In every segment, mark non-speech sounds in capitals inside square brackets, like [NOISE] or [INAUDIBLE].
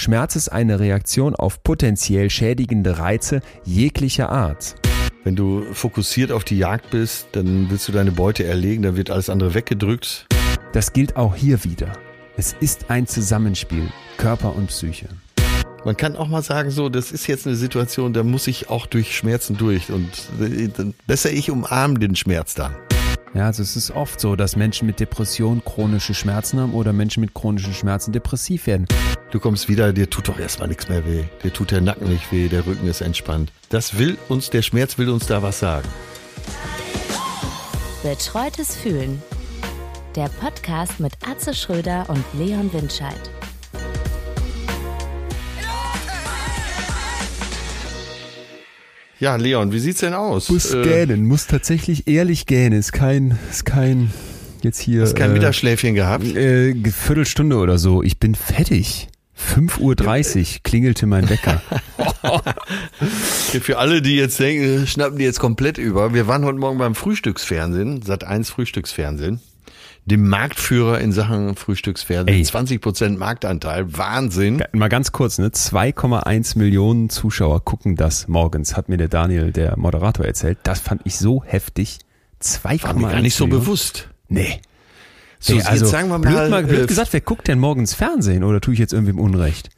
Schmerz ist eine Reaktion auf potenziell schädigende Reize jeglicher Art. Wenn du fokussiert auf die Jagd bist, dann willst du deine Beute erlegen, dann wird alles andere weggedrückt. Das gilt auch hier wieder. Es ist ein Zusammenspiel, Körper und Psyche. Man kann auch mal sagen, so, das ist jetzt eine Situation, da muss ich auch durch Schmerzen durch und äh, besser ich umarme den Schmerz dann. Ja, also es ist oft so, dass Menschen mit Depression chronische Schmerzen haben oder Menschen mit chronischen Schmerzen depressiv werden. Du kommst wieder, dir tut doch erstmal nichts mehr weh. Dir tut der Nacken nicht weh, der Rücken ist entspannt. Das will uns, der Schmerz will uns da was sagen. Betreutes Fühlen. Der Podcast mit Atze Schröder und Leon Windscheid. Ja, Leon, wie sieht's denn aus? Muss Äh, gähnen, muss tatsächlich ehrlich gähnen. Ist kein, ist kein, jetzt hier. Hast kein äh, Mittagsschläfchen gehabt? Äh, Viertelstunde oder so. Ich bin fertig. 5.30 Uhr klingelte mein Wecker. [LAUGHS] [LAUGHS] Für alle, die jetzt denken, schnappen die jetzt komplett über. Wir waren heute Morgen beim Frühstücksfernsehen, Sat 1 Frühstücksfernsehen. Dem Marktführer in Sachen Frühstücksfernsehen. Ey. 20 Prozent Marktanteil. Wahnsinn. Mal ganz kurz, ne? 2,1 Millionen Zuschauer gucken das morgens, hat mir der Daniel, der Moderator, erzählt. Das fand ich so heftig. 2,1 War mir gar nicht so bewusst. Nee. So, jetzt also, sagen wir blöd, mal, mal blöd äh, gesagt, wer guckt denn morgens Fernsehen oder tue ich jetzt irgendwem Unrecht?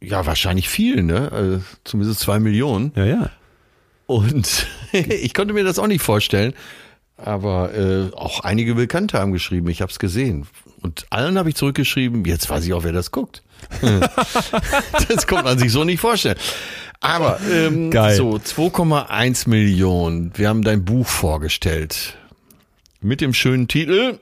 Ja, wahrscheinlich viel, ne? Äh, zumindest zwei Millionen. Ja, ja. Und [LAUGHS] ich konnte mir das auch nicht vorstellen. Aber äh, auch einige Bekannte haben geschrieben, ich habe es gesehen. Und allen habe ich zurückgeschrieben, jetzt weiß ich auch, wer das guckt. [LAUGHS] das konnte man sich so nicht vorstellen. Aber ähm, Geil. so 2,1 Millionen. Wir haben dein Buch vorgestellt. Mit dem schönen Titel.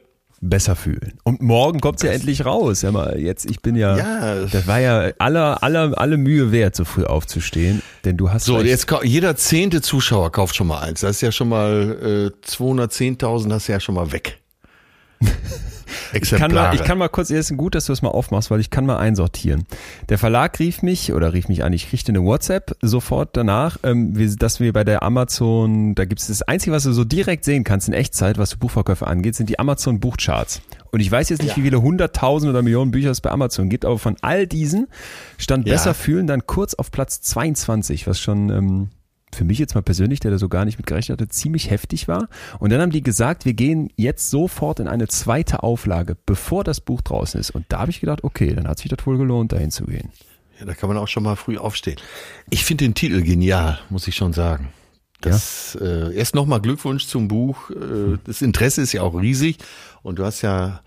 Besser fühlen. Und morgen kommt's ja endlich raus. Ja, mal jetzt, ich bin ja, Ja. das war ja aller, aller, alle Mühe wert, so früh aufzustehen. Denn du hast So, jetzt jeder zehnte Zuschauer kauft schon mal eins. Das ist ja schon mal äh, 210.000, das ist ja schon mal weg. [LAUGHS] [LAUGHS] Ich kann, mal, ich kann mal kurz, es ist gut, dass du es mal aufmachst, weil ich kann mal einsortieren. Der Verlag rief mich oder rief mich an, ich kriegte eine WhatsApp sofort danach, ähm, wir, dass wir bei der Amazon, da gibt es das Einzige, was du so direkt sehen kannst in Echtzeit, was Buchverkäufe angeht, sind die Amazon Buchcharts. Und ich weiß jetzt nicht, wie viele hunderttausend oder Millionen Bücher es bei Amazon gibt, aber von all diesen stand Ja. Besser fühlen dann kurz auf Platz 22, was schon ähm, für mich jetzt mal persönlich, der da so gar nicht mit gerechnet hatte, ziemlich heftig war. Und dann haben die gesagt, wir gehen jetzt sofort in eine zweite Auflage, bevor das Buch draußen ist. Und da habe ich gedacht, okay, dann hat sich das wohl gelohnt, dahin zu gehen. Ja, da kann man auch schon mal früh aufstehen. Ich finde den Titel genial, muss ich schon sagen. Das, äh, erst nochmal Glückwunsch zum Buch. Äh, das Interesse ist ja auch riesig und du hast ja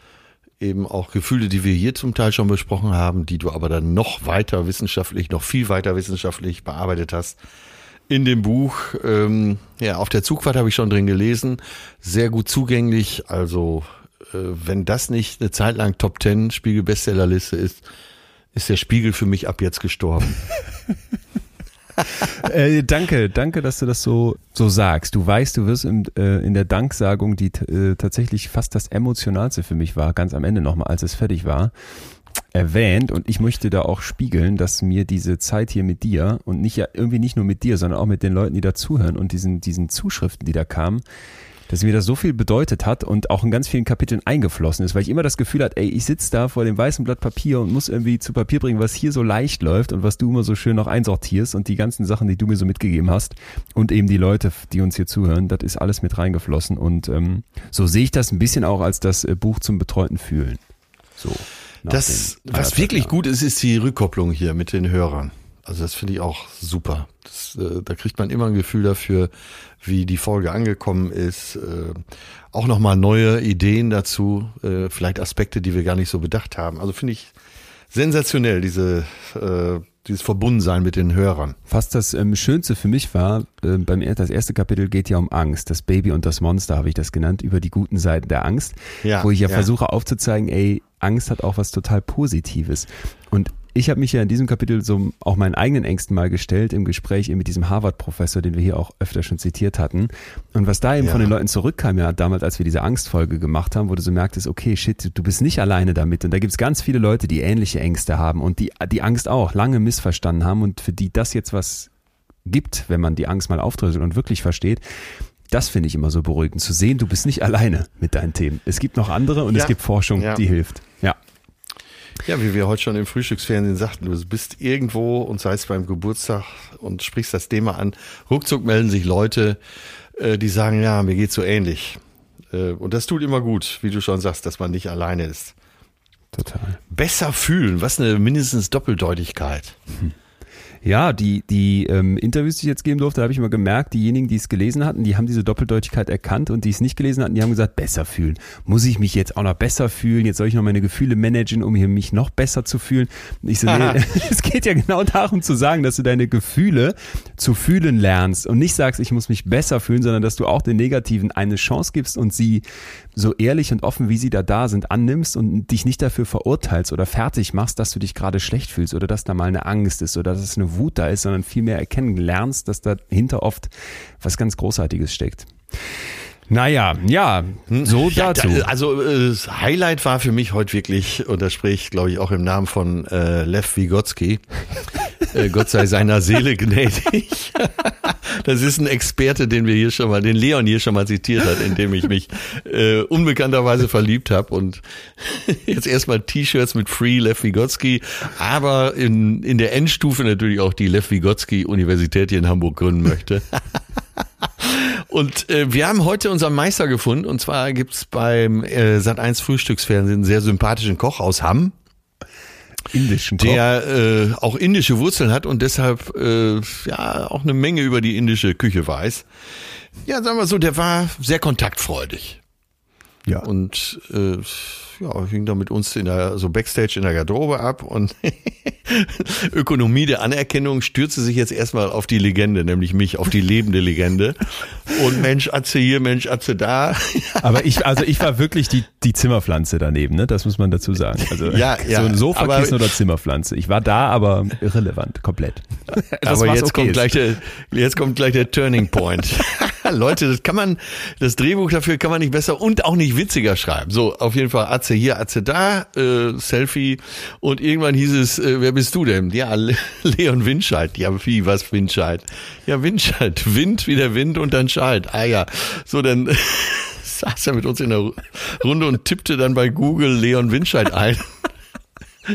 eben auch Gefühle, die wir hier zum Teil schon besprochen haben, die du aber dann noch weiter wissenschaftlich, noch viel weiter wissenschaftlich bearbeitet hast. In dem Buch, ähm, ja, auf der Zugfahrt habe ich schon drin gelesen, sehr gut zugänglich. Also, äh, wenn das nicht eine Zeit lang Top 10 Spiegel Bestsellerliste ist, ist der Spiegel für mich ab jetzt gestorben. [LAUGHS] Äh, danke, danke, dass du das so, so sagst. Du weißt, du wirst im, äh, in der Danksagung, die äh, tatsächlich fast das Emotionalste für mich war, ganz am Ende nochmal, als es fertig war, erwähnt und ich möchte da auch spiegeln, dass mir diese Zeit hier mit dir und nicht ja irgendwie nicht nur mit dir, sondern auch mit den Leuten, die da zuhören und diesen, diesen Zuschriften, die da kamen, dass mir das so viel bedeutet hat und auch in ganz vielen Kapiteln eingeflossen ist, weil ich immer das Gefühl hatte, ey, ich sitze da vor dem weißen Blatt Papier und muss irgendwie zu Papier bringen, was hier so leicht läuft und was du immer so schön noch einsortierst und die ganzen Sachen, die du mir so mitgegeben hast und eben die Leute, die uns hier zuhören, das ist alles mit reingeflossen und ähm, so sehe ich das ein bisschen auch als das äh, Buch zum betreuten Fühlen. So. Das, was wirklich Jahren. gut ist, ist die Rückkopplung hier mit den Hörern. Also das finde ich auch super. Das, äh, da kriegt man immer ein Gefühl dafür, wie die Folge angekommen ist. Äh, auch nochmal neue Ideen dazu, äh, vielleicht Aspekte, die wir gar nicht so bedacht haben. Also finde ich sensationell, diese, äh, dieses Verbundensein mit den Hörern. Fast das ähm, Schönste für mich war, äh, beim das erste Kapitel geht ja um Angst. Das Baby und das Monster habe ich das genannt, über die guten Seiten der Angst. Ja, wo ich ja, ja. versuche aufzuzeigen, ey, Angst hat auch was total Positives. Und ich habe mich ja in diesem Kapitel so auch meinen eigenen Ängsten mal gestellt im Gespräch eben mit diesem Harvard-Professor, den wir hier auch öfter schon zitiert hatten. Und was da eben Ja. von den Leuten zurückkam, ja, damals, als wir diese Angstfolge gemacht haben, wo du so merktest, okay, shit, du bist nicht alleine damit. Und da gibt's ganz viele Leute, die ähnliche Ängste haben und die die Angst auch lange missverstanden haben und für die das jetzt was gibt, wenn man die Angst mal aufdröselt und wirklich versteht. Das finde ich immer so beruhigend, zu sehen, du bist nicht [LAUGHS] alleine mit deinen Themen. Es gibt noch andere und Ja. es gibt Forschung, Ja. die hilft. Ja. Wie wir heute schon im Frühstücksfernsehen sagten, du bist irgendwo und sei es beim Geburtstag und sprichst das Thema an. Ruckzuck melden sich Leute, äh, die sagen, ja, mir geht's so ähnlich. Äh, und das tut immer gut, wie du schon sagst, dass man nicht alleine ist. Total. Besser fühlen, was eine mindestens Doppeldeutigkeit. Hm. [LAUGHS] Ja, die, die ähm, Interviews, die ich jetzt geben durfte, habe ich immer gemerkt, diejenigen, die es gelesen hatten, die haben diese Doppeldeutigkeit erkannt und die es nicht gelesen hatten, die haben gesagt, besser fühlen. Muss ich mich jetzt auch noch besser fühlen? Jetzt soll ich noch meine Gefühle managen, um hier mich noch besser zu fühlen? Und ich so, nee, [LAUGHS] [LAUGHS] es geht ja genau darum zu sagen, dass du deine Gefühle zu fühlen lernst und nicht sagst, ich muss mich besser fühlen, sondern dass du auch den Negativen eine Chance gibst und sie so ehrlich und offen, wie sie da da sind, annimmst und dich nicht dafür verurteilst oder fertig machst, dass du dich gerade schlecht fühlst oder dass da mal eine Angst ist oder dass es eine Wut da ist, sondern vielmehr erkennen lernst, dass dahinter oft was ganz Großartiges steckt. Naja, ja, so ja, dazu. Da, also äh, das Highlight war für mich heute wirklich, und da spreche ich, glaube ich, auch im Namen von äh, Lev Vygotsky, äh, Gott sei seiner Seele gnädig. [LAUGHS] das ist ein Experte, den wir hier schon mal, den Leon hier schon mal zitiert hat, in dem ich mich äh, unbekannterweise verliebt habe und [LAUGHS] jetzt erstmal T-Shirts mit Free Lev Vygotsky, aber in, in der Endstufe natürlich auch die Lev Vygotsky Universität hier in Hamburg gründen möchte. [LAUGHS] Und äh, wir haben heute unseren Meister gefunden. Und zwar gibt's beim äh, Sat1 Frühstücksfernsehen einen sehr sympathischen Koch aus Hamm. Indischen Koch. Der äh, auch indische Wurzeln hat und deshalb äh, ja auch eine Menge über die indische Küche weiß. Ja, sagen wir so, der war sehr kontaktfreudig. Ja. Und äh, ja, hing da mit uns in der, so Backstage in der Garderobe ab und [LAUGHS] Ökonomie der Anerkennung stürzte sich jetzt erstmal auf die Legende, nämlich mich, auf die lebende Legende. Und Mensch, Atze hier, Mensch, Atze da. [LAUGHS] Aber ich, also ich war wirklich die, die Zimmerpflanze daneben, ne? Das muss man dazu sagen. Also ja, ja, so ein Sofakissen oder Zimmerpflanze. Ich war da, aber irrelevant, komplett. [LAUGHS] Das aber jetzt okay kommt gleich der, jetzt kommt gleich der Turning Point. Leute, das kann man, das Drehbuch dafür kann man nicht besser und auch nicht witziger schreiben. So, auf jeden Fall Atze hier, Atze da, äh, Selfie und irgendwann hieß es, äh, wer bist du denn? Ja, [LAUGHS] Leon Windscheid. Ja, wie, was Windscheid? Ja, Windscheid. [LAUGHS] Wind wie der Wind und dann Scheid. Ah ja. So, dann [LAUGHS] saß er mit uns in der Runde und tippte dann bei Google Leon Windscheid ein.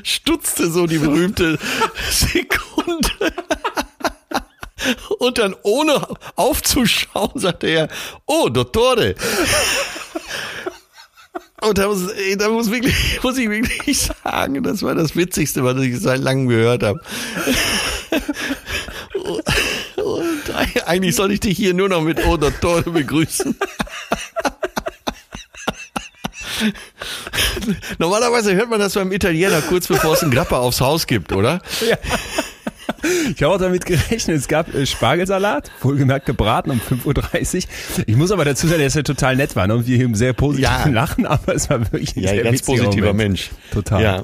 Stutzte so die berühmte Sekunde. Und dann ohne aufzuschauen sagte er, oh, Dottore. Und da muss, da muss, wirklich, muss ich wirklich sagen, das war das Witzigste, was ich seit langem gehört habe. Und eigentlich soll ich dich hier nur noch mit Oh Dottore begrüßen. Normalerweise hört man das beim Italiener kurz bevor es einen Grappa aufs Haus gibt, oder? Ja. Ich habe auch damit gerechnet, es gab äh, Spargelsalat, wohlgemerkt gebraten um 5.30 Uhr. Ich muss aber dazu sagen, dass er total nett war ne? und wir hier sehr positiv ja. lachen, aber es war wirklich ein ja, sehr ganz positiver Moment. Mensch. Total. Ja.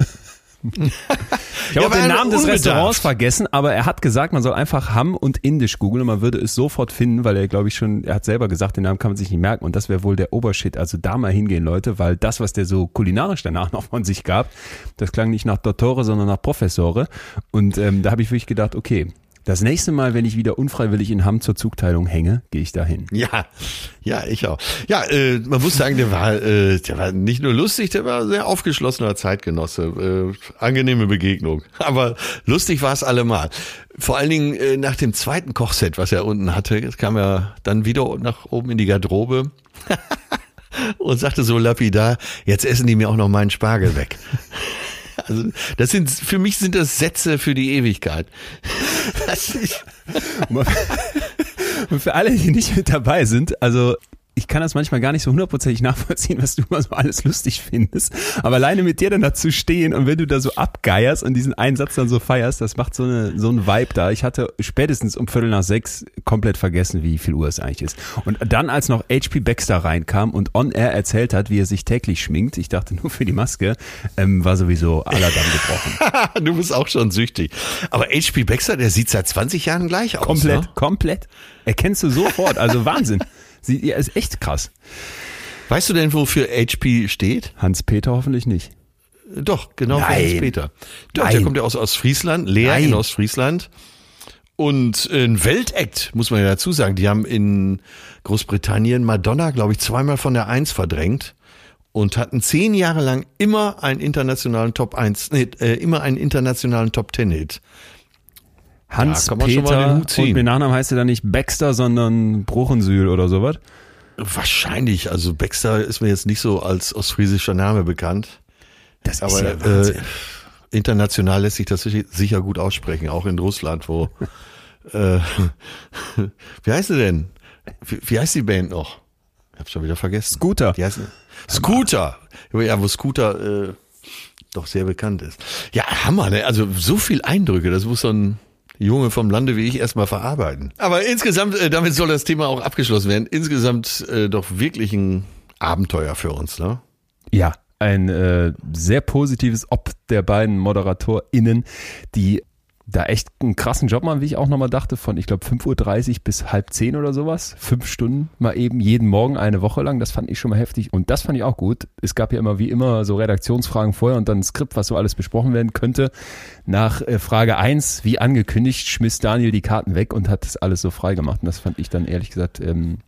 Ich habe ja, den Namen des Restaurants vergessen, aber er hat gesagt, man soll einfach Hamm und Indisch googeln und man würde es sofort finden, weil er, glaube ich, schon, er hat selber gesagt, den Namen kann man sich nicht merken und das wäre wohl der Obershit. Also da mal hingehen, Leute, weil das, was der so kulinarisch danach [LAUGHS] noch von sich gab, das klang nicht nach Dottore, sondern nach Professore. Und ähm, da habe ich wirklich gedacht, okay, das nächste Mal, wenn ich wieder unfreiwillig in Hamm zur Zugteilung hänge, gehe ich dahin. Ja, ja, ich auch. Ja, äh, man muss sagen, der war, äh, der war nicht nur lustig, der war sehr aufgeschlossener Zeitgenosse. Äh, angenehme Begegnung. [LAUGHS] Aber lustig war es allemal. Vor allen Dingen äh, nach dem zweiten Kochset, was er unten hatte, kam er dann wieder nach oben in die Garderobe. [LAUGHS] und sagte so lapidar, jetzt essen die mir auch noch meinen Spargel weg. Also das sind für mich sind das Sätze für die Ewigkeit. [LAUGHS] Und für alle, die nicht mit dabei sind, also ich kann das manchmal gar nicht so hundertprozentig nachvollziehen, was du immer so alles lustig findest. Aber alleine mit dir dann dazu stehen und wenn du da so abgeierst und diesen einen Satz dann so feierst, das macht so eine so ein Vibe da. Ich hatte spätestens um Viertel nach sechs komplett vergessen, wie viel Uhr es eigentlich ist. Und dann, als noch HP Baxter reinkam und on air erzählt hat, wie er sich täglich schminkt, ich dachte nur für die Maske, ähm, war sowieso aller Damm gebrochen. [LAUGHS] du bist auch schon süchtig. Aber HP Baxter, der sieht seit 20 Jahren gleich aus. Komplett, ne? komplett. Erkennst du sofort. Also Wahnsinn. [LAUGHS] Sie, ja, ist echt krass. Weißt du denn, wofür HP steht? Hans-Peter hoffentlich nicht. Doch, genau Nein. für Hans-Peter. Doch, Nein. der kommt ja aus Ostfriesland, Leer Nein. in Ostfriesland. Und ein Weltakt, muss man ja dazu sagen. Die haben in Großbritannien Madonna, glaube ich, zweimal von der Eins verdrängt. und hatten zehn Jahre lang immer einen internationalen Top 1, nee, äh, immer einen internationalen Top 10 Hit. Hans kann man schon mal den Peter Hut ziehen. und mit Nachnamen heißt er dann nicht Baxter, sondern Bruchensühl oder sowas. Wahrscheinlich, also Baxter ist mir jetzt nicht so als ostfriesischer Name bekannt. Das Aber äh, international lässt sich das sicher- sicher gut aussprechen, auch in Russland, wo [LAUGHS] äh, [LAUGHS] wie heißt sie denn? Wie, wie heißt die Band noch? Ich hab's schon wieder vergessen. Scooter. Die heißt Scooter. Ja, wo Scooter äh, doch sehr bekannt ist. Ja, Hammer, ne? Also so viel Eindrücke, das muss so ein Junge vom Lande wie ich erstmal verarbeiten. Aber insgesamt, äh, damit soll das Thema auch abgeschlossen werden. Insgesamt äh, doch wirklich ein Abenteuer für uns, ne? Ja, ein äh, sehr positives Ob der beiden ModeratorInnen, die da echt einen krassen Job machen, wie ich auch nochmal dachte, von ich glaube 5.30 Uhr bis halb zehn oder sowas. Fünf Stunden mal eben, jeden Morgen eine Woche lang. Das fand ich schon mal heftig. Und das fand ich auch gut. Es gab ja immer wie immer so Redaktionsfragen vorher und dann ein Skript, was so alles besprochen werden könnte. Nach äh, Frage eins, wie angekündigt, schmiss Daniel die Karten weg und hat das alles so frei gemacht. Und das fand ich dann ehrlich gesagt ähm,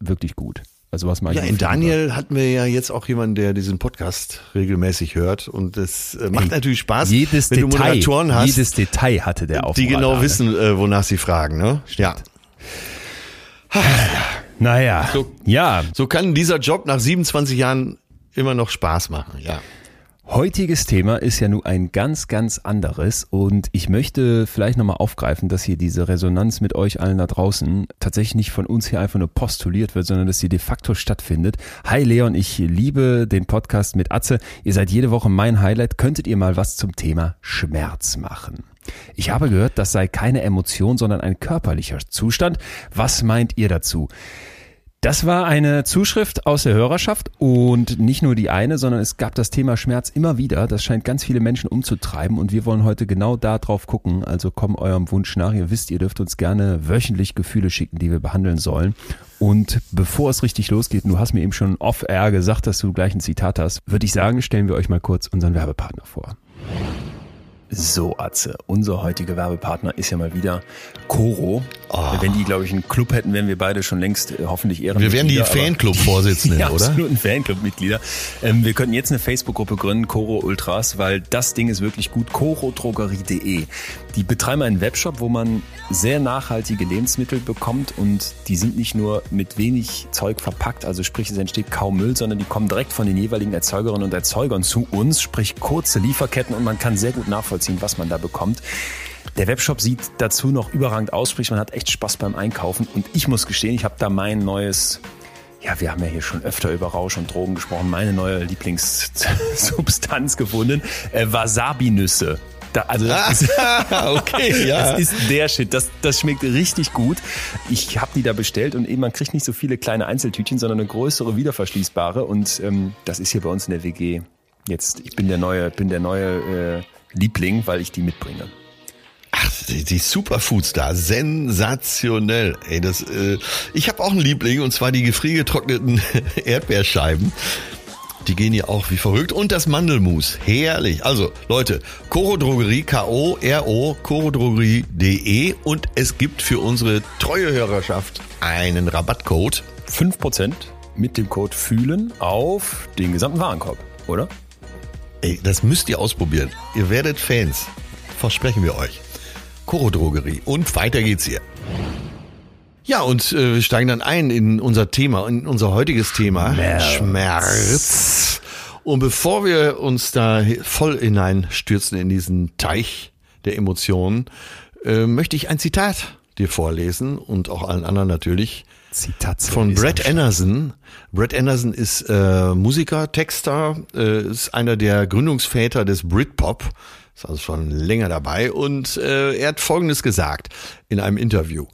wirklich gut. Also was ich Ja, in. Daniel hatten wir ja jetzt auch jemanden, der diesen Podcast regelmäßig hört und das äh, macht Ey, natürlich Spaß, jedes wenn du Detail, Moderatoren hast, jedes Detail hatte der auf die genau Radar, ne? wissen, äh, wonach sie fragen. Ne? Ja, [SIGHS] Naja, So- ja. so kann dieser Job nach 27 Jahren immer noch Spaß machen. Ja, Heutiges Thema ist ja nun ein ganz, ganz anderes und ich möchte vielleicht nochmal aufgreifen, dass hier diese Resonanz mit euch allen da draußen tatsächlich nicht von uns hier einfach nur postuliert wird, sondern dass sie de facto stattfindet. Hi Leon, ich liebe den Podcast mit Atze. Ihr seid jede Woche mein Highlight. Könntet ihr mal was zum Thema Schmerz machen? Ich habe gehört, das sei keine Emotion, sondern ein körperlicher Zustand. Was meint ihr dazu? Das war eine Zuschrift aus der Hörerschaft und nicht nur die eine, sondern es gab das Thema Schmerz immer wieder. Das scheint ganz viele Menschen umzutreiben und wir wollen heute genau da drauf gucken. Also komm eurem Wunsch nach. Ihr wisst, ihr dürft uns gerne wöchentlich Gefühle schicken, die wir behandeln sollen. Und bevor es richtig losgeht, du hast mir eben schon off-air gesagt, dass du gleich ein Zitat hast, würde ich sagen, stellen wir euch mal kurz unseren Werbepartner vor. So, Atze, unser heutiger Werbepartner ist ja mal wieder Coro. Wenn die, glaube ich, einen Club hätten, wären wir beide schon längst äh, hoffentlich ehren. wir wären die Fanclub-Vorsitzenden, [LAUGHS] oder? absoluten Fanclub-Mitglieder. Ähm, wir könnten jetzt eine Facebook-Gruppe gründen, Coro Ultras, weil das Ding ist wirklich gut. corodrogerie.de. Die betreiben einen Webshop, wo man sehr nachhaltige Lebensmittel bekommt und die sind nicht nur mit wenig Zeug verpackt, also sprich es entsteht kaum Müll, sondern die kommen direkt von den jeweiligen Erzeugerinnen und Erzeugern zu uns, sprich kurze Lieferketten und man kann sehr gut nachvollziehen, was man da bekommt. Der Webshop sieht dazu noch überragend aus, sprich man hat echt Spaß beim Einkaufen und ich muss gestehen, ich habe da mein neues ja, wir haben ja hier schon öfter über Rausch und Drogen gesprochen. Meine neue Lieblingssubstanz [LAUGHS] gefunden. Äh, Wasabi-Nüsse. Da, also das, ist, [LAUGHS] okay, [LAUGHS] ja. das ist der Shit. Das, das schmeckt richtig gut. Ich habe die da bestellt und eben man kriegt nicht so viele kleine Einzeltütchen, sondern eine größere wiederverschließbare. Und ähm, das ist hier bei uns in der WG. Jetzt, ich bin der neue, bin der neue äh, Liebling, weil ich die mitbringe. Ach, die, die Superfoods da, sensationell. Ey, das, äh, ich habe auch einen Liebling und zwar die gefriergetrockneten [LAUGHS] Erdbeerscheiben. Die gehen ja auch wie verrückt. Und das Mandelmus. Herrlich. Also, Leute, Coro Drogerie, K-O-R-O, corodrogerie.de und es gibt für unsere treue Hörerschaft einen Rabattcode. 5% mit dem Code fühlen auf den gesamten Warenkorb, oder? Ey, das müsst ihr ausprobieren. Ihr werdet Fans. Versprechen wir euch. Coro Drogerie. Und weiter geht's hier. Ja, und äh, wir steigen dann ein in unser Thema, in unser heutiges Thema. Schmerz. Und bevor wir uns da voll hineinstürzen in diesen Teich der Emotionen, äh, möchte ich ein Zitat dir vorlesen und auch allen anderen natürlich Zitat von Brett Anderson. Brett Anderson ist äh, Musiker, Texter, äh, ist einer der Gründungsväter des Britpop, ist also schon länger dabei und äh, er hat Folgendes gesagt in einem Interview.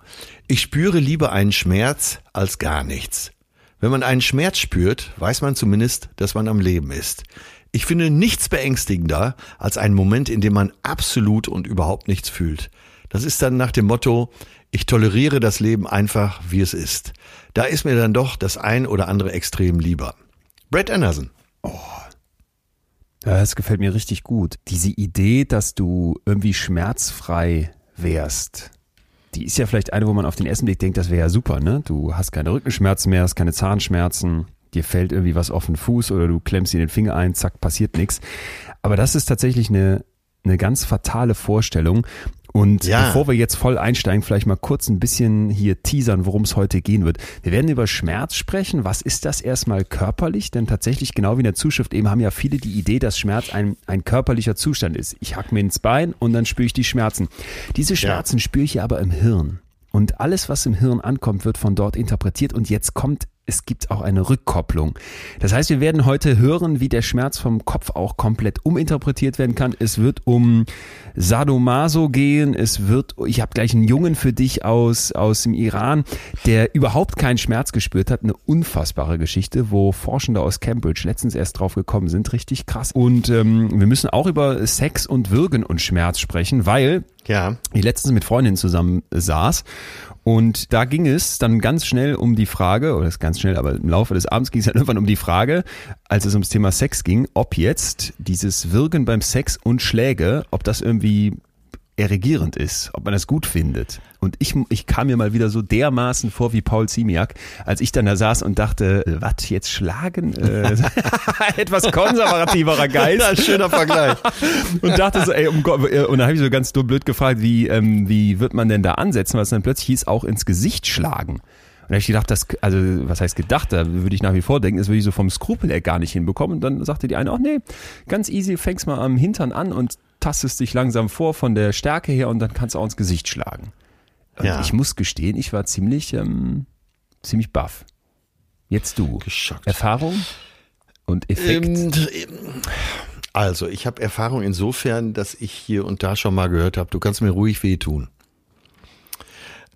Ich spüre lieber einen Schmerz als gar nichts. Wenn man einen Schmerz spürt, weiß man zumindest, dass man am Leben ist. Ich finde nichts beängstigender als einen Moment, in dem man absolut und überhaupt nichts fühlt. Das ist dann nach dem Motto, ich toleriere das Leben einfach, wie es ist. Da ist mir dann doch das ein oder andere Extrem lieber. Brett Anderson. Ja, das gefällt mir richtig gut. Diese Idee, dass du irgendwie schmerzfrei wärst, die ist ja vielleicht eine, wo man auf den ersten Blick denkt, das wäre ja super, ne? Du hast keine Rückenschmerzen mehr, hast keine Zahnschmerzen, dir fällt irgendwie was auf den Fuß oder du klemmst dir den Finger ein, zack, passiert nichts. Aber das ist tatsächlich eine, eine ganz fatale Vorstellung. Und Ja. bevor wir jetzt voll einsteigen, vielleicht mal kurz ein bisschen hier teasern, worum es heute gehen wird. Wir werden über Schmerz sprechen. Was ist das erstmal körperlich? Denn tatsächlich, genau wie in der Zuschrift eben, haben ja viele die Idee, dass Schmerz ein, ein körperlicher Zustand ist. Ich hack mir ins Bein und dann spüre ich die Schmerzen. Diese Schmerzen spüre ich ja aber im Hirn. Und alles, was im Hirn ankommt, wird von dort interpretiert. Und jetzt kommt, es gibt auch eine Rückkopplung. Das heißt, wir werden heute hören, wie der Schmerz vom Kopf auch komplett uminterpretiert werden kann. Es wird um Sadomaso gehen. Es wird, ich habe gleich einen Jungen für dich aus, aus dem Iran, der überhaupt keinen Schmerz gespürt hat. Eine unfassbare Geschichte, wo Forschende aus Cambridge letztens erst drauf gekommen sind. Richtig krass. Und ähm, wir müssen auch über Sex und Würgen und Schmerz sprechen, weil Ja. ich letztens mit Freundinnen zusammen saß und da ging es dann ganz schnell um die Frage, oder ist ganz schnell, aber im Laufe des Abends ging es dann [LAUGHS] irgendwann um die Frage, als es ums Thema Sex ging, ob jetzt dieses Wirken beim Sex und Schläge, ob das irgendwie erregierend ist, ob man das gut findet. Und ich, ich kam mir mal wieder so dermaßen vor wie Paul Ziemiak, als ich dann da saß und dachte, äh, was, jetzt schlagen? Äh, [LAUGHS] etwas konservativerer Geist Ja, schöner Vergleich. [LAUGHS] und dachte so, ey, um Gott, äh, und dann habe ich so ganz dumm blöd gefragt, wie, ähm, wie wird man denn da ansetzen, was dann plötzlich hieß, auch ins Gesicht schlagen. Und da habe ich gedacht, das, also was heißt gedacht, da würde ich nach wie vor denken, das würde ich so vom Skrupel her gar nicht hinbekommen. Und dann sagte die eine, ach nee, ganz easy, fängst mal am Hintern an und tastest dich langsam vor von der Stärke her und dann kannst du auch ins Gesicht schlagen. Und Ja. ich muss gestehen, ich war ziemlich, ähm, ziemlich baff. Jetzt du. Geschockt. Erfahrung und Effekt. Ähm, also, ich habe Erfahrung insofern, dass ich hier und da schon mal gehört habe, du kannst mir ruhig wehtun.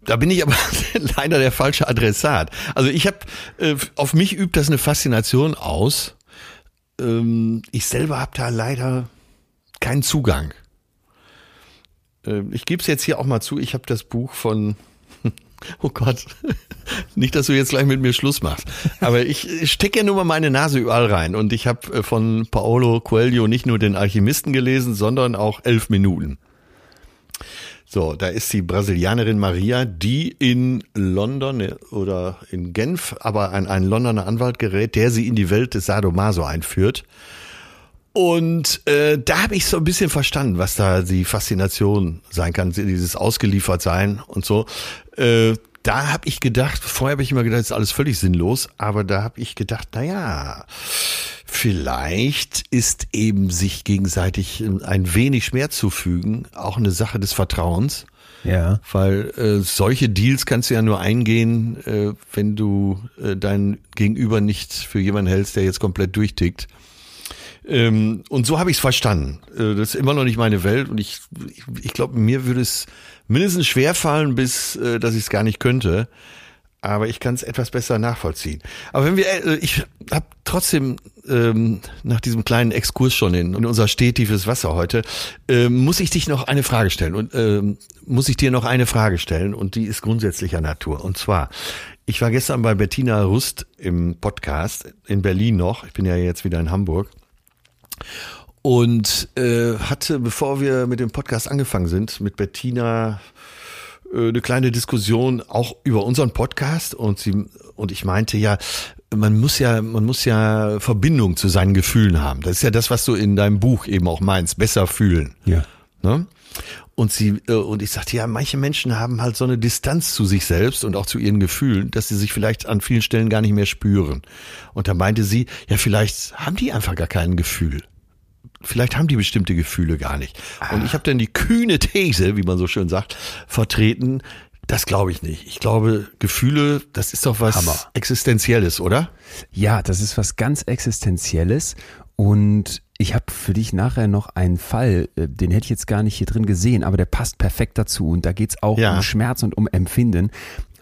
Da bin ich aber [LAUGHS] leider der falsche Adressat. Also ich habe, äh, auf mich übt das eine Faszination aus. Ähm, ich selber habe da leider keinen Zugang. Ähm, ich gebe es jetzt hier auch mal zu, ich habe das Buch von, [LAUGHS] oh Gott, [LAUGHS] nicht, dass du jetzt gleich mit mir Schluss machst, aber ich stecke ja nur mal meine Nase überall rein und ich habe äh, von Paolo Coelho nicht nur den Alchemisten gelesen, sondern auch elf Minuten. So, da ist die Brasilianerin Maria, die in London äh, oder in Genf, aber an einen Londoner Anwalt gerät, der sie in die Welt des Sadomaso einführt. Und äh, da habe ich so ein bisschen verstanden, was da die Faszination sein kann, dieses Ausgeliefertsein und so. Äh, da habe ich gedacht, vorher habe ich immer gedacht, das ist alles völlig sinnlos, aber da habe ich gedacht, na ja, vielleicht ist eben sich gegenseitig ein wenig Schmerz zufügen auch eine Sache des Vertrauens. ja. Weil äh, solche Deals kannst du ja nur eingehen, äh, wenn du äh, dein Gegenüber nicht für jemanden hältst, der jetzt komplett durchtickt. Ähm, und so habe ich es verstanden. Äh, das ist immer noch nicht meine Welt und ich, ich, ich glaube, mir würde es mindestens schwerfallen, bis äh, dass ich es gar nicht könnte. Aber ich kann es etwas besser nachvollziehen. Aber wenn wir, äh, ich habe trotzdem ähm, nach diesem kleinen Exkurs schon in, in unser stetiefes Wasser heute, ähm, muss ich dich noch eine Frage stellen und ähm, muss ich dir noch eine Frage stellen und die ist grundsätzlicher Natur. Und zwar, ich war gestern bei Bettina Rust im Podcast in Berlin noch. Ich bin ja jetzt wieder in Hamburg und äh, hatte, bevor wir mit dem Podcast angefangen sind, mit Bettina äh, eine kleine Diskussion auch über unseren Podcast und sie und ich meinte ja, man muss ja, man muss ja Verbindung zu seinen Gefühlen haben. Das ist ja das, was du in deinem Buch eben auch meinst, besser fühlen. Ja. Ne? Und sie äh, und ich sagte ja, manche Menschen haben halt so eine Distanz zu sich selbst und auch zu ihren Gefühlen, dass sie sich vielleicht an vielen Stellen gar nicht mehr spüren. Und da meinte sie, ja, vielleicht haben die einfach gar kein Gefühl. Vielleicht haben die bestimmte Gefühle gar nicht. Und ich habe dann die kühne These, wie man so schön sagt, vertreten. Das glaube ich nicht. Ich glaube, Gefühle, das ist doch was Hammer. Existenzielles, oder? Ja, das ist was ganz Existenzielles und ich habe für dich nachher noch einen Fall, äh, den hätte ich jetzt gar nicht hier drin gesehen, aber der passt perfekt dazu und da geht's auch Ja. um Schmerz und um Empfinden.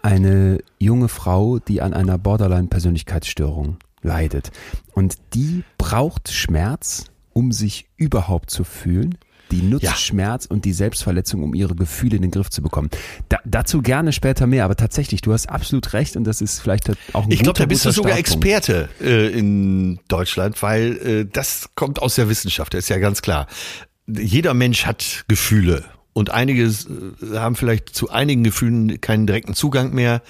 Eine junge Frau, die an einer Borderline-Persönlichkeitsstörung leidet und die braucht Schmerz, um sich überhaupt zu fühlen. Die nutzt Ja. Schmerz und die Selbstverletzung, um ihre Gefühle in den Griff zu bekommen. Da, dazu gerne später mehr, aber tatsächlich, du hast absolut recht und das ist vielleicht auch ein Ich glaube, da bist du sogar. Experte äh, in Deutschland, weil äh, das kommt aus der Wissenschaft, das ist ja ganz klar. Jeder Mensch hat Gefühle und einige äh, haben vielleicht zu einigen Gefühlen keinen direkten Zugang mehr,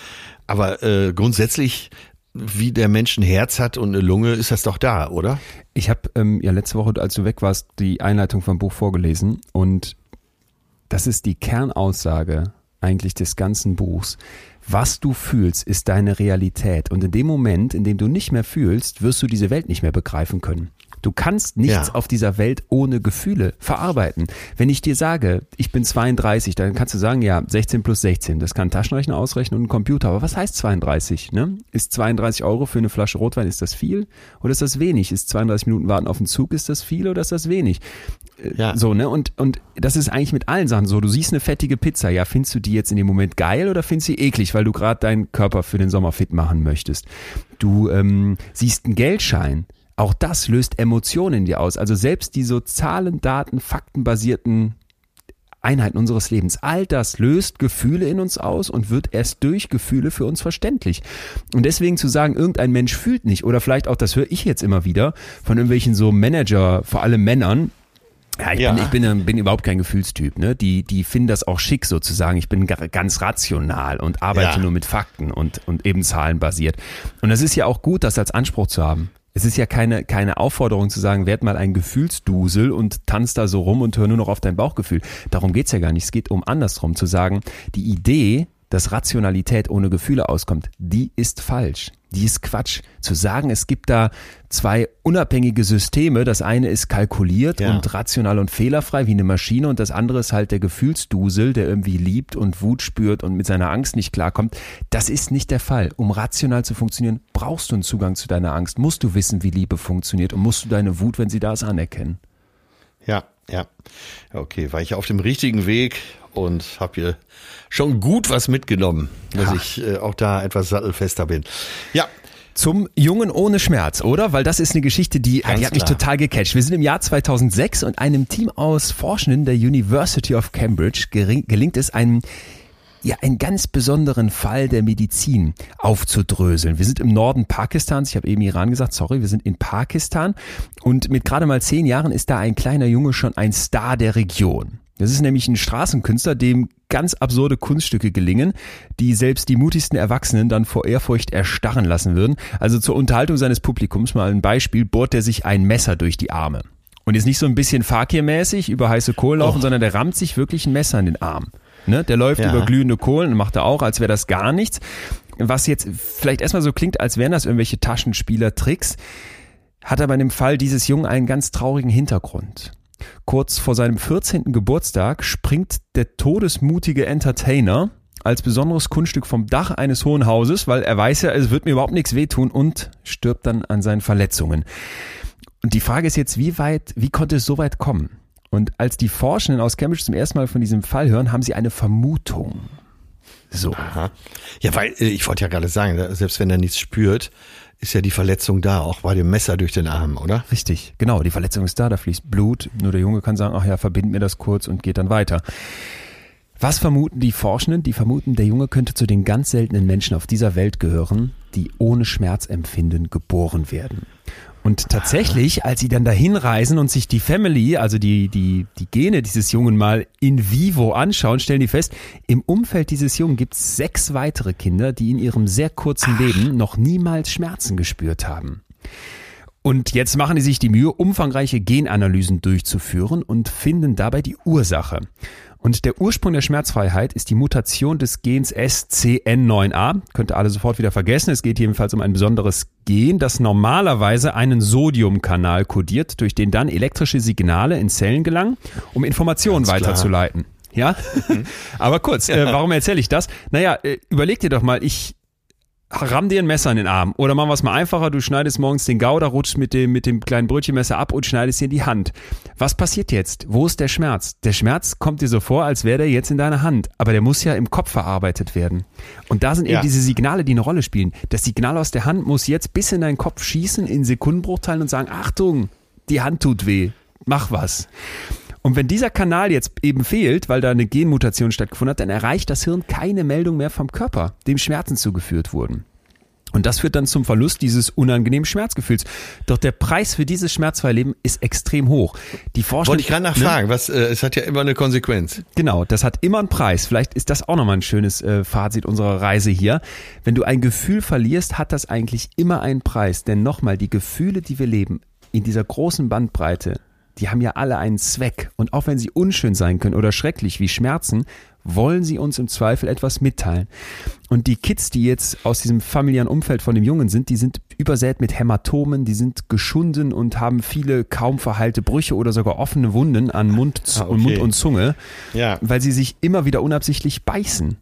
aber äh, grundsätzlich wie der Mensch ein Herz hat und eine Lunge, ist das doch da, oder? Ich habe ähm, ja letzte Woche, als du weg warst, die Einleitung vom Buch vorgelesen und das ist die Kernaussage eigentlich des ganzen Buchs. Was du fühlst, ist deine Realität. Und in dem Moment, in dem du nicht mehr fühlst, wirst du diese Welt nicht mehr begreifen können. Du kannst nichts ja. auf dieser Welt ohne Gefühle verarbeiten. Wenn ich dir sage, ich bin 32, dann kannst du sagen, ja, 16 plus 16, das kann ein Taschenrechner ausrechnen und ein Computer. Aber was heißt 32? Ne? Ist 32 Euro für eine Flasche Rotwein, ist das viel oder ist das wenig? Ist 32 Minuten warten auf den Zug, ist das viel oder ist das wenig? Äh, ja. So, ne? Und, und das ist eigentlich mit allen Sachen so. Du siehst eine fettige Pizza, ja, findest du die jetzt in dem Moment geil oder findest du sie eklig, weil du gerade deinen Körper für den Sommer fit machen möchtest? Du ähm, siehst einen Geldschein auch das löst Emotionen in dir aus. Also selbst die so Zahlen, Daten, Faktenbasierten Einheiten unseres Lebens. All das löst Gefühle in uns aus und wird erst durch Gefühle für uns verständlich. Und deswegen zu sagen, irgendein Mensch fühlt nicht, oder vielleicht auch, das höre ich jetzt immer wieder, von irgendwelchen so Manager, vor allem Männern, ja, ich, ja. Bin, ich bin, bin überhaupt kein Gefühlstyp. Ne? Die, die finden das auch schick sozusagen. Ich bin ganz rational und arbeite ja. nur mit Fakten und, und eben zahlenbasiert. Und das ist ja auch gut, das als Anspruch zu haben. Es ist ja keine, keine Aufforderung zu sagen, werd mal ein Gefühlsdusel und tanz da so rum und hör nur noch auf dein Bauchgefühl. Darum geht's ja gar nicht. Es geht um andersrum zu sagen, die Idee, dass Rationalität ohne Gefühle auskommt, die ist falsch. Die ist Quatsch. Zu sagen, es gibt da zwei unabhängige Systeme, das eine ist kalkuliert ja. und rational und fehlerfrei wie eine Maschine und das andere ist halt der Gefühlsdusel, der irgendwie liebt und Wut spürt und mit seiner Angst nicht klarkommt. Das ist nicht der Fall. Um rational zu funktionieren, brauchst du einen Zugang zu deiner Angst, musst du wissen, wie Liebe funktioniert und musst du deine Wut, wenn sie da ist, anerkennen. Ja, ja. Okay, war ich auf dem richtigen Weg und habe hier schon gut was mitgenommen, dass ja. ich äh, auch da etwas sattelfester bin. Ja, zum Jungen ohne Schmerz, oder? Weil das ist eine Geschichte, die, die hat mich total gecatcht. Wir sind im Jahr 2006 und einem Team aus Forschenden der University of Cambridge gelingt es, einen ja, einen ganz besonderen Fall der Medizin aufzudröseln. Wir sind im Norden Pakistans, ich habe eben Iran gesagt, sorry, wir sind in Pakistan und mit gerade mal zehn Jahren ist da ein kleiner Junge schon ein Star der Region. Das ist nämlich ein Straßenkünstler, dem ganz absurde Kunststücke gelingen, die selbst die mutigsten Erwachsenen dann vor Ehrfurcht erstarren lassen würden. Also zur Unterhaltung seines Publikums mal ein Beispiel, bohrt er sich ein Messer durch die Arme. Und jetzt nicht so ein bisschen Fakir-mäßig über heiße Kohlen laufen, oh. sondern der rammt sich wirklich ein Messer in den Arm. Ne? Der läuft ja. über glühende Kohlen und macht er auch, als wäre das gar nichts. Was jetzt vielleicht erstmal so klingt, als wären das irgendwelche Taschenspieler-Tricks, hat aber in dem Fall dieses Jungen einen ganz traurigen Hintergrund. Kurz vor seinem 14. Geburtstag springt der todesmutige Entertainer als besonderes Kunststück vom Dach eines hohen Hauses, weil er weiß ja, es wird mir überhaupt nichts wehtun und stirbt dann an seinen Verletzungen. Und die Frage ist jetzt, wie weit, wie konnte es so weit kommen? Und als die Forschenden aus Cambridge zum ersten Mal von diesem Fall hören, haben sie eine Vermutung. So. Aha. Ja, weil äh, ich wollte ja gerade sagen, selbst wenn er nichts spürt, ist ja die Verletzung da, auch bei dem Messer durch den Arm, oder? Richtig, genau. Die Verletzung ist da, da fließt Blut. Nur der Junge kann sagen, ach ja, verbind mir das kurz und geht dann weiter. Was vermuten die Forschenden? Die vermuten, der Junge könnte zu den ganz seltenen Menschen auf dieser Welt gehören, die ohne Schmerzempfinden geboren werden. Und tatsächlich, als sie dann dahin reisen und sich die Family, also die, die, die Gene dieses Jungen mal in vivo anschauen, stellen die fest, im Umfeld dieses Jungen gibt es sechs weitere Kinder, die in ihrem sehr kurzen Ach. Leben noch niemals Schmerzen gespürt haben. Und jetzt machen die sich die Mühe, umfangreiche Genanalysen durchzuführen und finden dabei die Ursache. Und der Ursprung der Schmerzfreiheit ist die Mutation des Gens SCN9A. Könnt ihr alle sofort wieder vergessen. Es geht jedenfalls um ein besonderes Gen, das normalerweise einen Sodiumkanal kodiert, durch den dann elektrische Signale in Zellen gelangen, um Informationen Ganz weiterzuleiten. Klar. Ja, mhm. [LAUGHS] aber kurz, äh, warum erzähle ich das? Naja, äh, überleg dir doch mal, ich ramm dir ein Messer in den Arm. Oder machen wir es mal einfacher, du schneidest morgens den Gouda, rutschst mit dem, mit dem kleinen Brötchenmesser ab und schneidest dir in die Hand. Was passiert jetzt? Wo ist der Schmerz? Der Schmerz kommt dir so vor, als wäre der jetzt in deiner Hand. Aber der muss ja im Kopf verarbeitet werden. Und da sind ja. eben diese Signale, die eine Rolle spielen. Das Signal aus der Hand muss jetzt bis in deinen Kopf schießen, in Sekundenbruchteilen und sagen, Achtung, die Hand tut weh. Mach was. Und wenn dieser Kanal jetzt eben fehlt, weil da eine Genmutation stattgefunden hat, dann erreicht das Hirn keine Meldung mehr vom Körper, dem Schmerzen zugeführt wurden. Und das führt dann zum Verlust dieses unangenehmen Schmerzgefühls. Doch der Preis für dieses schmerzfreie Leben ist extrem hoch. Die Forschung, Wollte ich gerade nachfragen, ne? was, äh, es hat ja immer eine Konsequenz. Genau, das hat immer einen Preis. Vielleicht ist das auch nochmal ein schönes äh, Fazit unserer Reise hier. Wenn du ein Gefühl verlierst, hat das eigentlich immer einen Preis. Denn nochmal, die Gefühle, die wir leben, in dieser großen Bandbreite, die haben ja alle einen Zweck. Und auch wenn sie unschön sein können oder schrecklich wie Schmerzen, wollen sie uns im Zweifel etwas mitteilen. Und die Kids, die jetzt aus diesem familiären Umfeld von dem Jungen sind, die sind übersät mit Hämatomen, die sind geschunden und haben viele kaum verheilte Brüche oder sogar offene Wunden an Mund, ah, okay. und, Mund und Zunge, ja. weil sie sich immer wieder unabsichtlich beißen.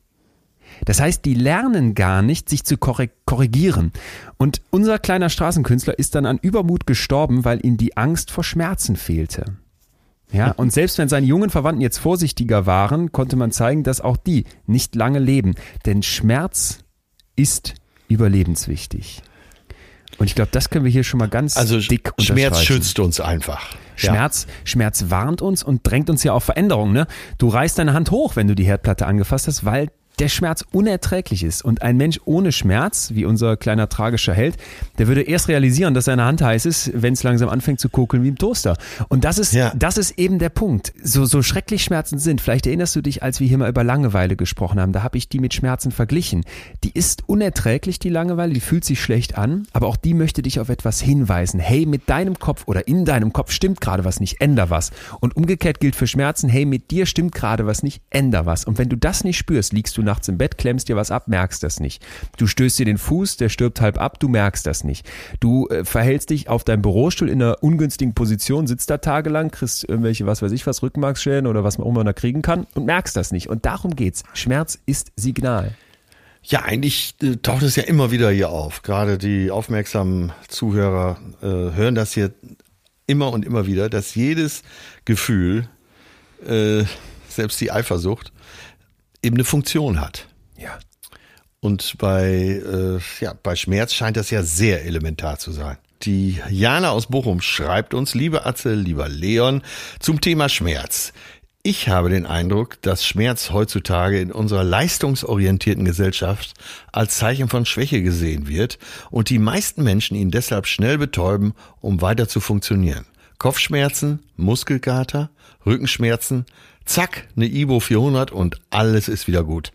Das heißt, die lernen gar nicht, sich zu korrigieren. Und unser kleiner Straßenkünstler ist dann an Übermut gestorben, weil ihm die Angst vor Schmerzen fehlte. Ja, [LAUGHS] und selbst wenn seine jungen Verwandten jetzt vorsichtiger waren, konnte man zeigen, dass auch die nicht lange leben. Denn Schmerz ist überlebenswichtig. Und ich glaube, das können wir hier schon mal ganz also dick Schmerz schützt uns einfach. Schmerz, ja. Schmerz warnt uns und drängt uns ja auf Veränderungen. Ne? Du reißt deine Hand hoch, wenn du die Herdplatte angefasst hast, weil der Schmerz unerträglich ist. Und ein Mensch ohne Schmerz, wie unser kleiner tragischer Held, der würde erst realisieren, dass seine Hand heiß ist, wenn es langsam anfängt zu kokeln wie im Toaster. Und das ist, ja. das ist eben der Punkt. So, so schrecklich Schmerzen sind. Vielleicht erinnerst du dich, als wir hier mal über Langeweile gesprochen haben. Da habe ich die mit Schmerzen verglichen. Die ist unerträglich, die Langeweile, die fühlt sich schlecht an, aber auch die möchte dich auf etwas hinweisen. Hey, mit deinem Kopf oder in deinem Kopf stimmt gerade was nicht, änder was. Und umgekehrt gilt für Schmerzen, hey, mit dir stimmt gerade was nicht, änder was. Und wenn du das nicht spürst, liegst du nachts im Bett, klemmst dir was ab, merkst das nicht. Du stößt dir den Fuß, der stirbt halb ab, du merkst das nicht. Du äh, verhältst dich auf deinem Bürostuhl in einer ungünstigen Position, sitzt da tagelang, kriegst irgendwelche, was weiß ich was, Rückenmarksschäden oder was man auch immer da kriegen kann und merkst das nicht. Und darum geht's. Schmerz ist Signal. Ja, eigentlich äh, taucht es ja immer wieder hier auf. Gerade die aufmerksamen Zuhörer äh, hören das hier immer und immer wieder, dass jedes Gefühl, äh, selbst die Eifersucht, eben eine Funktion hat. Ja. Und bei, äh, ja, bei Schmerz scheint das ja sehr elementar zu sein. Die Jana aus Bochum schreibt uns, liebe Atze, lieber Leon, zum Thema Schmerz. Ich habe den Eindruck, dass Schmerz heutzutage in unserer leistungsorientierten Gesellschaft als Zeichen von Schwäche gesehen wird und die meisten Menschen ihn deshalb schnell betäuben, um weiter zu funktionieren. Kopfschmerzen, Muskelkater, Rückenschmerzen, zack, eine Ibo 400 und alles ist wieder gut.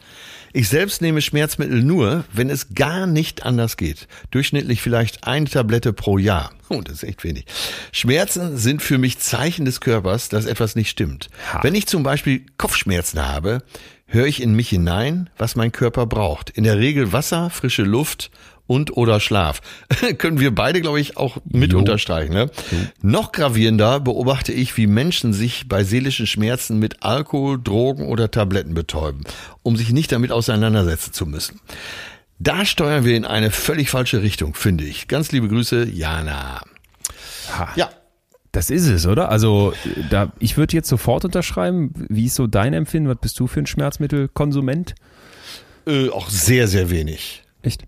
Ich selbst nehme Schmerzmittel nur, wenn es gar nicht anders geht. Durchschnittlich vielleicht eine Tablette pro Jahr. Oh, das ist echt wenig. Schmerzen sind für mich Zeichen des Körpers, dass etwas nicht stimmt. Wenn ich zum Beispiel Kopfschmerzen habe, höre ich in mich hinein, was mein Körper braucht. In der Regel Wasser, frische Luft und oder Schlaf. [LAUGHS] Können wir beide, glaube ich, auch mit jo. unterstreichen. Ne? Noch gravierender beobachte ich, wie Menschen sich bei seelischen Schmerzen mit Alkohol, Drogen oder Tabletten betäuben, um sich nicht damit auseinandersetzen zu müssen. Da steuern wir in eine völlig falsche Richtung, finde ich. Ganz liebe Grüße, Jana. Ha. Ja. Das ist es, oder? Also da, ich würde jetzt sofort unterschreiben. Wie ist so dein Empfinden? Was bist du für ein Schmerzmittelkonsument? Äh, auch sehr, sehr wenig. Echt?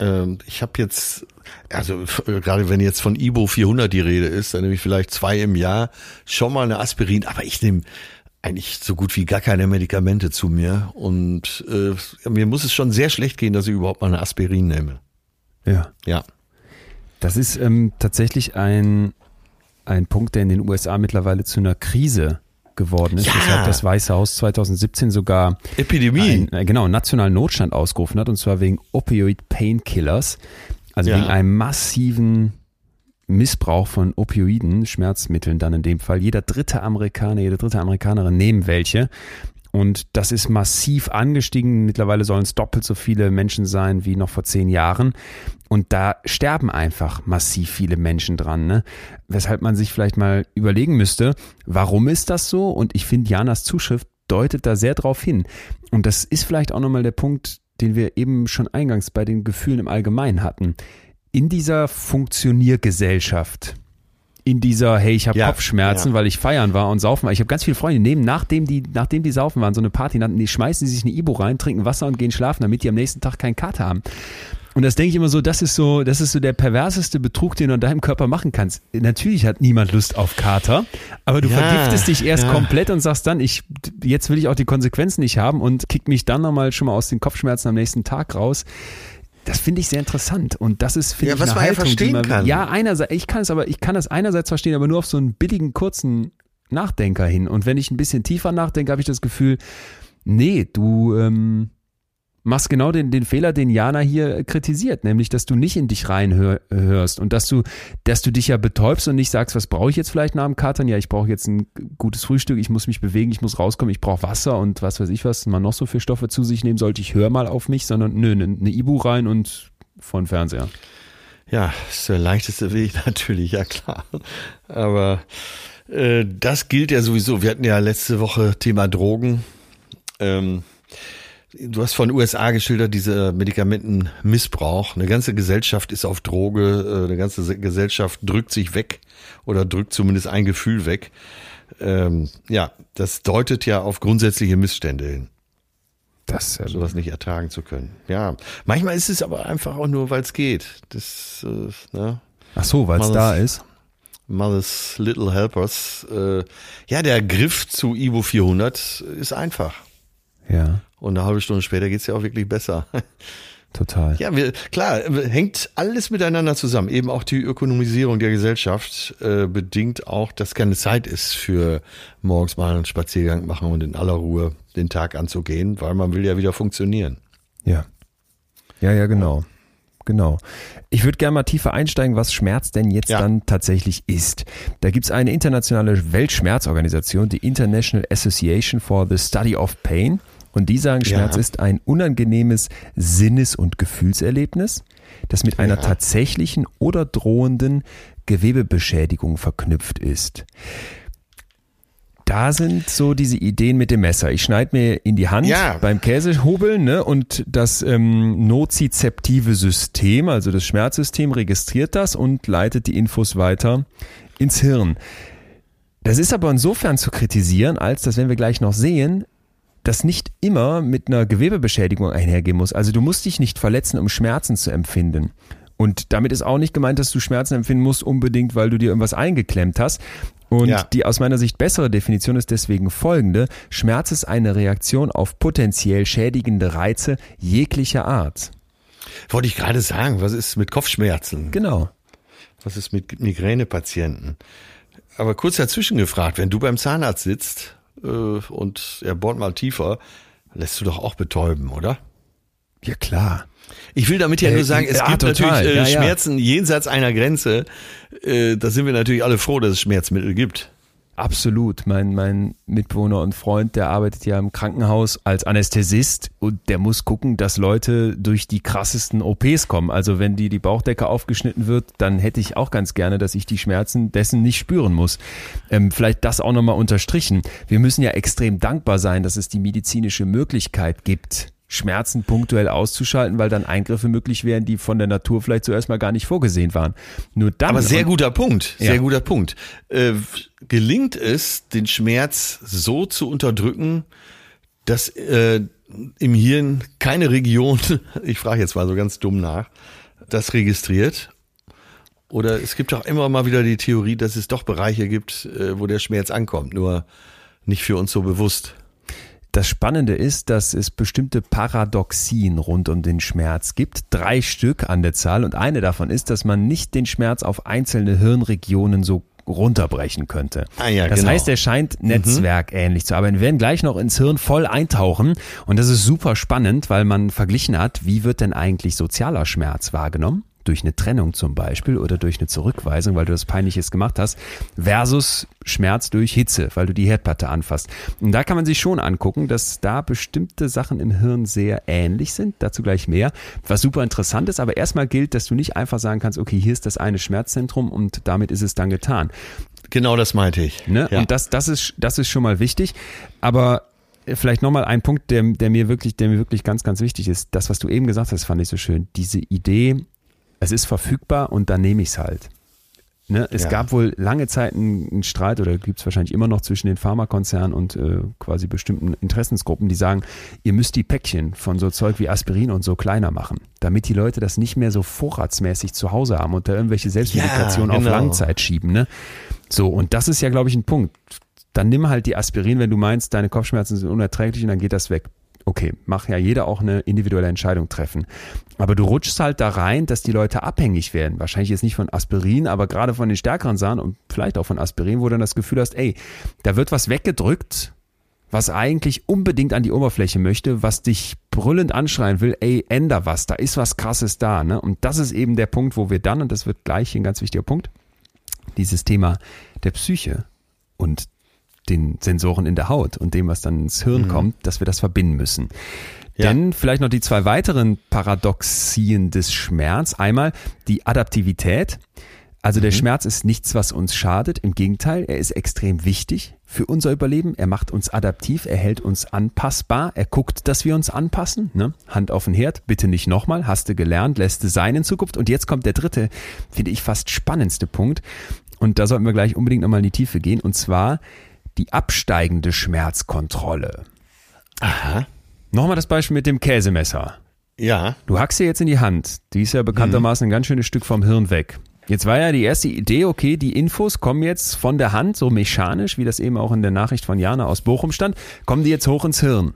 Ähm, ich habe jetzt, also äh, gerade wenn jetzt von Ibo 400 die Rede ist, dann nehme ich vielleicht zwei im Jahr schon mal eine Aspirin, aber ich nehme eigentlich so gut wie gar keine Medikamente zu mir und äh, mir muss es schon sehr schlecht gehen, dass ich überhaupt mal eine Aspirin nehme. Ja. Ja. Das ist ähm, tatsächlich ein, ein Punkt, der in den USA mittlerweile zu einer Krise geworden ist, ja. weshalb das Weiße Haus 2017 sogar Epidemie, ein, äh, genau, nationalen Notstand ausgerufen hat, und zwar wegen Opioid Painkillers, also ja. wegen einem massiven Missbrauch von Opioiden, Schmerzmitteln dann in dem Fall. Jeder dritte Amerikaner, jede dritte Amerikanerin nehmen welche. Und das ist massiv angestiegen. Mittlerweile sollen es doppelt so viele Menschen sein wie noch vor zehn Jahren. Und da sterben einfach massiv viele Menschen dran, ne? Weshalb man sich vielleicht mal überlegen müsste, warum ist das so? Und ich finde, Janas Zuschrift deutet da sehr drauf hin. Und das ist vielleicht auch nochmal der Punkt, den wir eben schon eingangs bei den Gefühlen im Allgemeinen hatten. In dieser Funktioniergesellschaft, in dieser, hey, ich habe ja, Kopfschmerzen, ja. weil ich feiern war und saufen war. Ich habe ganz viele Freunde, die nehmen, nachdem die, nachdem die saufen waren, so eine Party, die schmeißen sie sich eine Ibo rein, trinken Wasser und gehen schlafen, damit die am nächsten Tag keinen Kater haben. Und das denke ich immer so, das ist so, das ist so der perverseste Betrug, den du an deinem Körper machen kannst. Natürlich hat niemand Lust auf Kater, aber du ja, vergiftest dich erst ja. komplett und sagst dann, ich, jetzt will ich auch die Konsequenzen nicht haben und kick mich dann nochmal schon mal aus den Kopfschmerzen am nächsten Tag raus Das finde ich sehr interessant und das ist finde Ja, ich was eine man ja Haltung, verstehen man, kann. Ja, einerseits, ich kann es aber, ich kann es einerseits verstehen, aber nur auf so einen billigen kurzen Nachdenker hin. Und wenn ich ein bisschen tiefer nachdenke, habe ich das Gefühl, nee, du ähm, machst genau den, den Fehler, den Jana hier kritisiert, nämlich, dass du nicht in dich reinhörst und dass du, dass du dich ja betäubst und nicht sagst, was brauche ich jetzt vielleicht nach dem Katern? Ja, ich brauche jetzt ein gutes Frühstück, ich muss mich bewegen, ich muss rauskommen, ich brauche Wasser und was weiß ich, was man noch so für Stoffe zu sich nehmen sollte. Ich höre mal auf mich, sondern nö, eine ne Ibu rein und vor den Fernseher. Ja, ist der leichteste Weg [LAUGHS] natürlich, ja klar. Aber äh, das gilt ja sowieso. Wir hatten ja letzte Woche Thema Drogen. Ähm, du hast von USA geschildert, diese Medikamentenmissbrauch. Eine ganze Gesellschaft ist auf Droge, äh, eine ganze Gesellschaft drückt sich weg oder drückt zumindest ein Gefühl weg. Ähm, ja, das deutet ja auf grundsätzliche Missstände hin Das, äh, sowas nicht ertragen zu können. Ja, manchmal ist es aber einfach auch nur, weil es geht. Das, äh, ne? ach so, weil es da ist. Mother's Little Helpers. Äh, ja, der Griff zu Ivo 400 ist einfach. Ja, Und eine halbe Stunde später geht's ja auch wirklich besser. [LAUGHS] total. Ja, wir, klar, hängt alles miteinander zusammen. Eben auch die Ökonomisierung der Gesellschaft äh, bedingt auch, dass keine Zeit ist für morgens mal einen Spaziergang machen und in aller Ruhe den Tag anzugehen, weil man will ja wieder funktionieren. Ja. Ja, ja, genau. Genau. Ich würde gerne mal tiefer einsteigen, was Schmerz denn jetzt Ja. dann tatsächlich ist. Da gibt's eine internationale Weltschmerzorganisation, die International Association for the Study of Pain. Und die sagen, Schmerz Ja. ist ein unangenehmes Sinnes- und Gefühlserlebnis, das mit einer Ja. tatsächlichen oder drohenden Gewebebeschädigung verknüpft ist. Da sind so diese Ideen mit dem Messer. Ich schneide mir in die Hand Ja. beim Käsehobeln ne, und das ähm, nozizeptive System, also das Schmerzsystem, registriert das und leitet die Infos weiter ins Hirn. Das ist aber insofern zu kritisieren, als dass, wenn wir gleich noch sehen, das nicht immer mit einer Gewebebeschädigung einhergehen muss. Also du musst dich nicht verletzen, um Schmerzen zu empfinden. Und damit ist auch nicht gemeint, dass du Schmerzen empfinden musst, unbedingt, weil du dir irgendwas eingeklemmt hast. Und Ja. die aus meiner Sicht bessere Definition ist deswegen folgende. Schmerz ist eine Reaktion auf potenziell schädigende Reize jeglicher Art. Wollte ich gerade sagen, was ist mit Kopfschmerzen? Genau. Was ist mit Migränepatienten? Aber kurz dazwischen gefragt, wenn du beim Zahnarzt sitzt äh, und er bohrt mal tiefer, lässt du doch auch betäuben, oder? Ja, klar. Ich will damit ja Äh, nur sagen, es ja, gibt total. natürlich äh, Ja, ja. Schmerzen jenseits einer Grenze. Äh, da sind wir natürlich alle froh, dass es Schmerzmittel gibt. Absolut. Mein, mein Mitbewohner und Freund, der arbeitet ja im Krankenhaus als Anästhesist und der muss gucken, dass Leute durch die krassesten OPs kommen. Also wenn die die Bauchdecke aufgeschnitten wird, dann hätte ich auch ganz gerne, dass ich die Schmerzen dessen nicht spüren muss. Ähm, vielleicht das auch nochmal unterstrichen. Wir müssen ja extrem dankbar sein, dass es die medizinische Möglichkeit gibt, Schmerzen punktuell auszuschalten, weil dann Eingriffe möglich wären, die von der Natur vielleicht zuerst mal gar nicht vorgesehen waren. Nur dann Aber sehr guter Punkt, sehr Ja. guter Punkt. Äh, gelingt es, den Schmerz so zu unterdrücken, dass äh, im Hirn keine Region, [LAUGHS] ich frage jetzt mal so ganz dumm nach, das registriert? Oder es gibt auch immer mal wieder die Theorie, dass es doch Bereiche gibt, äh, wo der Schmerz ankommt, nur nicht für uns so bewusst. Das Spannende ist, dass es bestimmte Paradoxien rund um den Schmerz gibt. Drei Stück an der Zahl. Und eine davon ist, dass man nicht den Schmerz auf einzelne Hirnregionen so runterbrechen könnte. Ah ja, das genau. heißt, er scheint netzwerkähnlich zu arbeiten. Wir werden gleich noch ins Hirn voll eintauchen. Und das ist super spannend, weil man verglichen hat, wie wird denn eigentlich sozialer Schmerz wahrgenommen? Durch eine Trennung zum Beispiel oder durch eine Zurückweisung, weil du das Peinliches gemacht hast, versus Schmerz durch Hitze, weil du die Herdplatte anfasst. Und da kann man sich schon angucken, dass da bestimmte Sachen im Hirn sehr ähnlich sind, dazu gleich mehr, was super interessant ist, aber erstmal gilt, dass du nicht einfach sagen kannst, okay, hier ist das eine Schmerzzentrum und damit ist es dann getan. Genau das meinte ich. Ne? Ja. Und das, das, ist, das ist schon mal wichtig. Aber vielleicht nochmal ein Punkt, der, der mir wirklich, der mir wirklich ganz, ganz wichtig ist. Das, was du eben gesagt hast, fand ich so schön. Diese Idee, es ist verfügbar und dann nehme ich es halt. Ne? Es Ja. gab wohl lange Zeit einen, Streit oder gibt es wahrscheinlich immer noch zwischen den Pharmakonzernen und äh, quasi bestimmten Interessensgruppen, die sagen, ihr müsst die Päckchen von so Zeug wie Aspirin und so kleiner machen, damit die Leute das nicht mehr so vorratsmäßig zu Hause haben und da irgendwelche Selbstmedikation Ja, auf genau. Langzeit schieben. Ne? So, und das ist ja, glaube ich, ein Punkt. Dann nimm halt die Aspirin, wenn du meinst, deine Kopfschmerzen sind unerträglich und dann geht das weg. Okay, mach ja jeder auch eine individuelle Entscheidung treffen. Aber du rutschst halt da rein, dass die Leute abhängig werden. Wahrscheinlich jetzt nicht von Aspirin, aber gerade von den stärkeren Sachen und vielleicht auch von Aspirin, wo du dann das Gefühl hast, ey, da wird was weggedrückt, was eigentlich unbedingt an die Oberfläche möchte, was dich brüllend anschreien will, ey, änder was, da ist was krasses da, ne? Und das ist eben der Punkt, wo wir dann, und das wird gleich ein ganz wichtiger Punkt, dieses Thema der Psyche und den Sensoren in der Haut und dem, was dann ins Hirn mhm. kommt, dass wir das verbinden müssen. Ja. Denn vielleicht noch die zwei weiteren Paradoxien des Schmerz. Einmal die Adaptivität. Also der mhm. Schmerz ist nichts, was uns schadet. Im Gegenteil, er ist extrem wichtig für unser Überleben. Er macht uns adaptiv, er hält uns anpassbar, er guckt, dass wir uns anpassen. Ne? Hand auf den Herd, bitte nicht nochmal, hast du gelernt, lässt du sein in Zukunft. Und jetzt kommt der dritte, finde ich fast spannendste Punkt. Und da sollten wir gleich unbedingt nochmal in die Tiefe gehen. Und zwar die absteigende Schmerzkontrolle. Aha. Nochmal das Beispiel mit dem Käsemesser. Ja. Du hackst dir jetzt in die Hand. Die ist ja bekanntermaßen ein ganz schönes Stück vom Hirn weg. Jetzt war ja die erste Idee, okay, die Infos kommen jetzt von der Hand, so mechanisch, wie das eben auch in der Nachricht von Jana aus Bochum stand, kommen die jetzt hoch ins Hirn.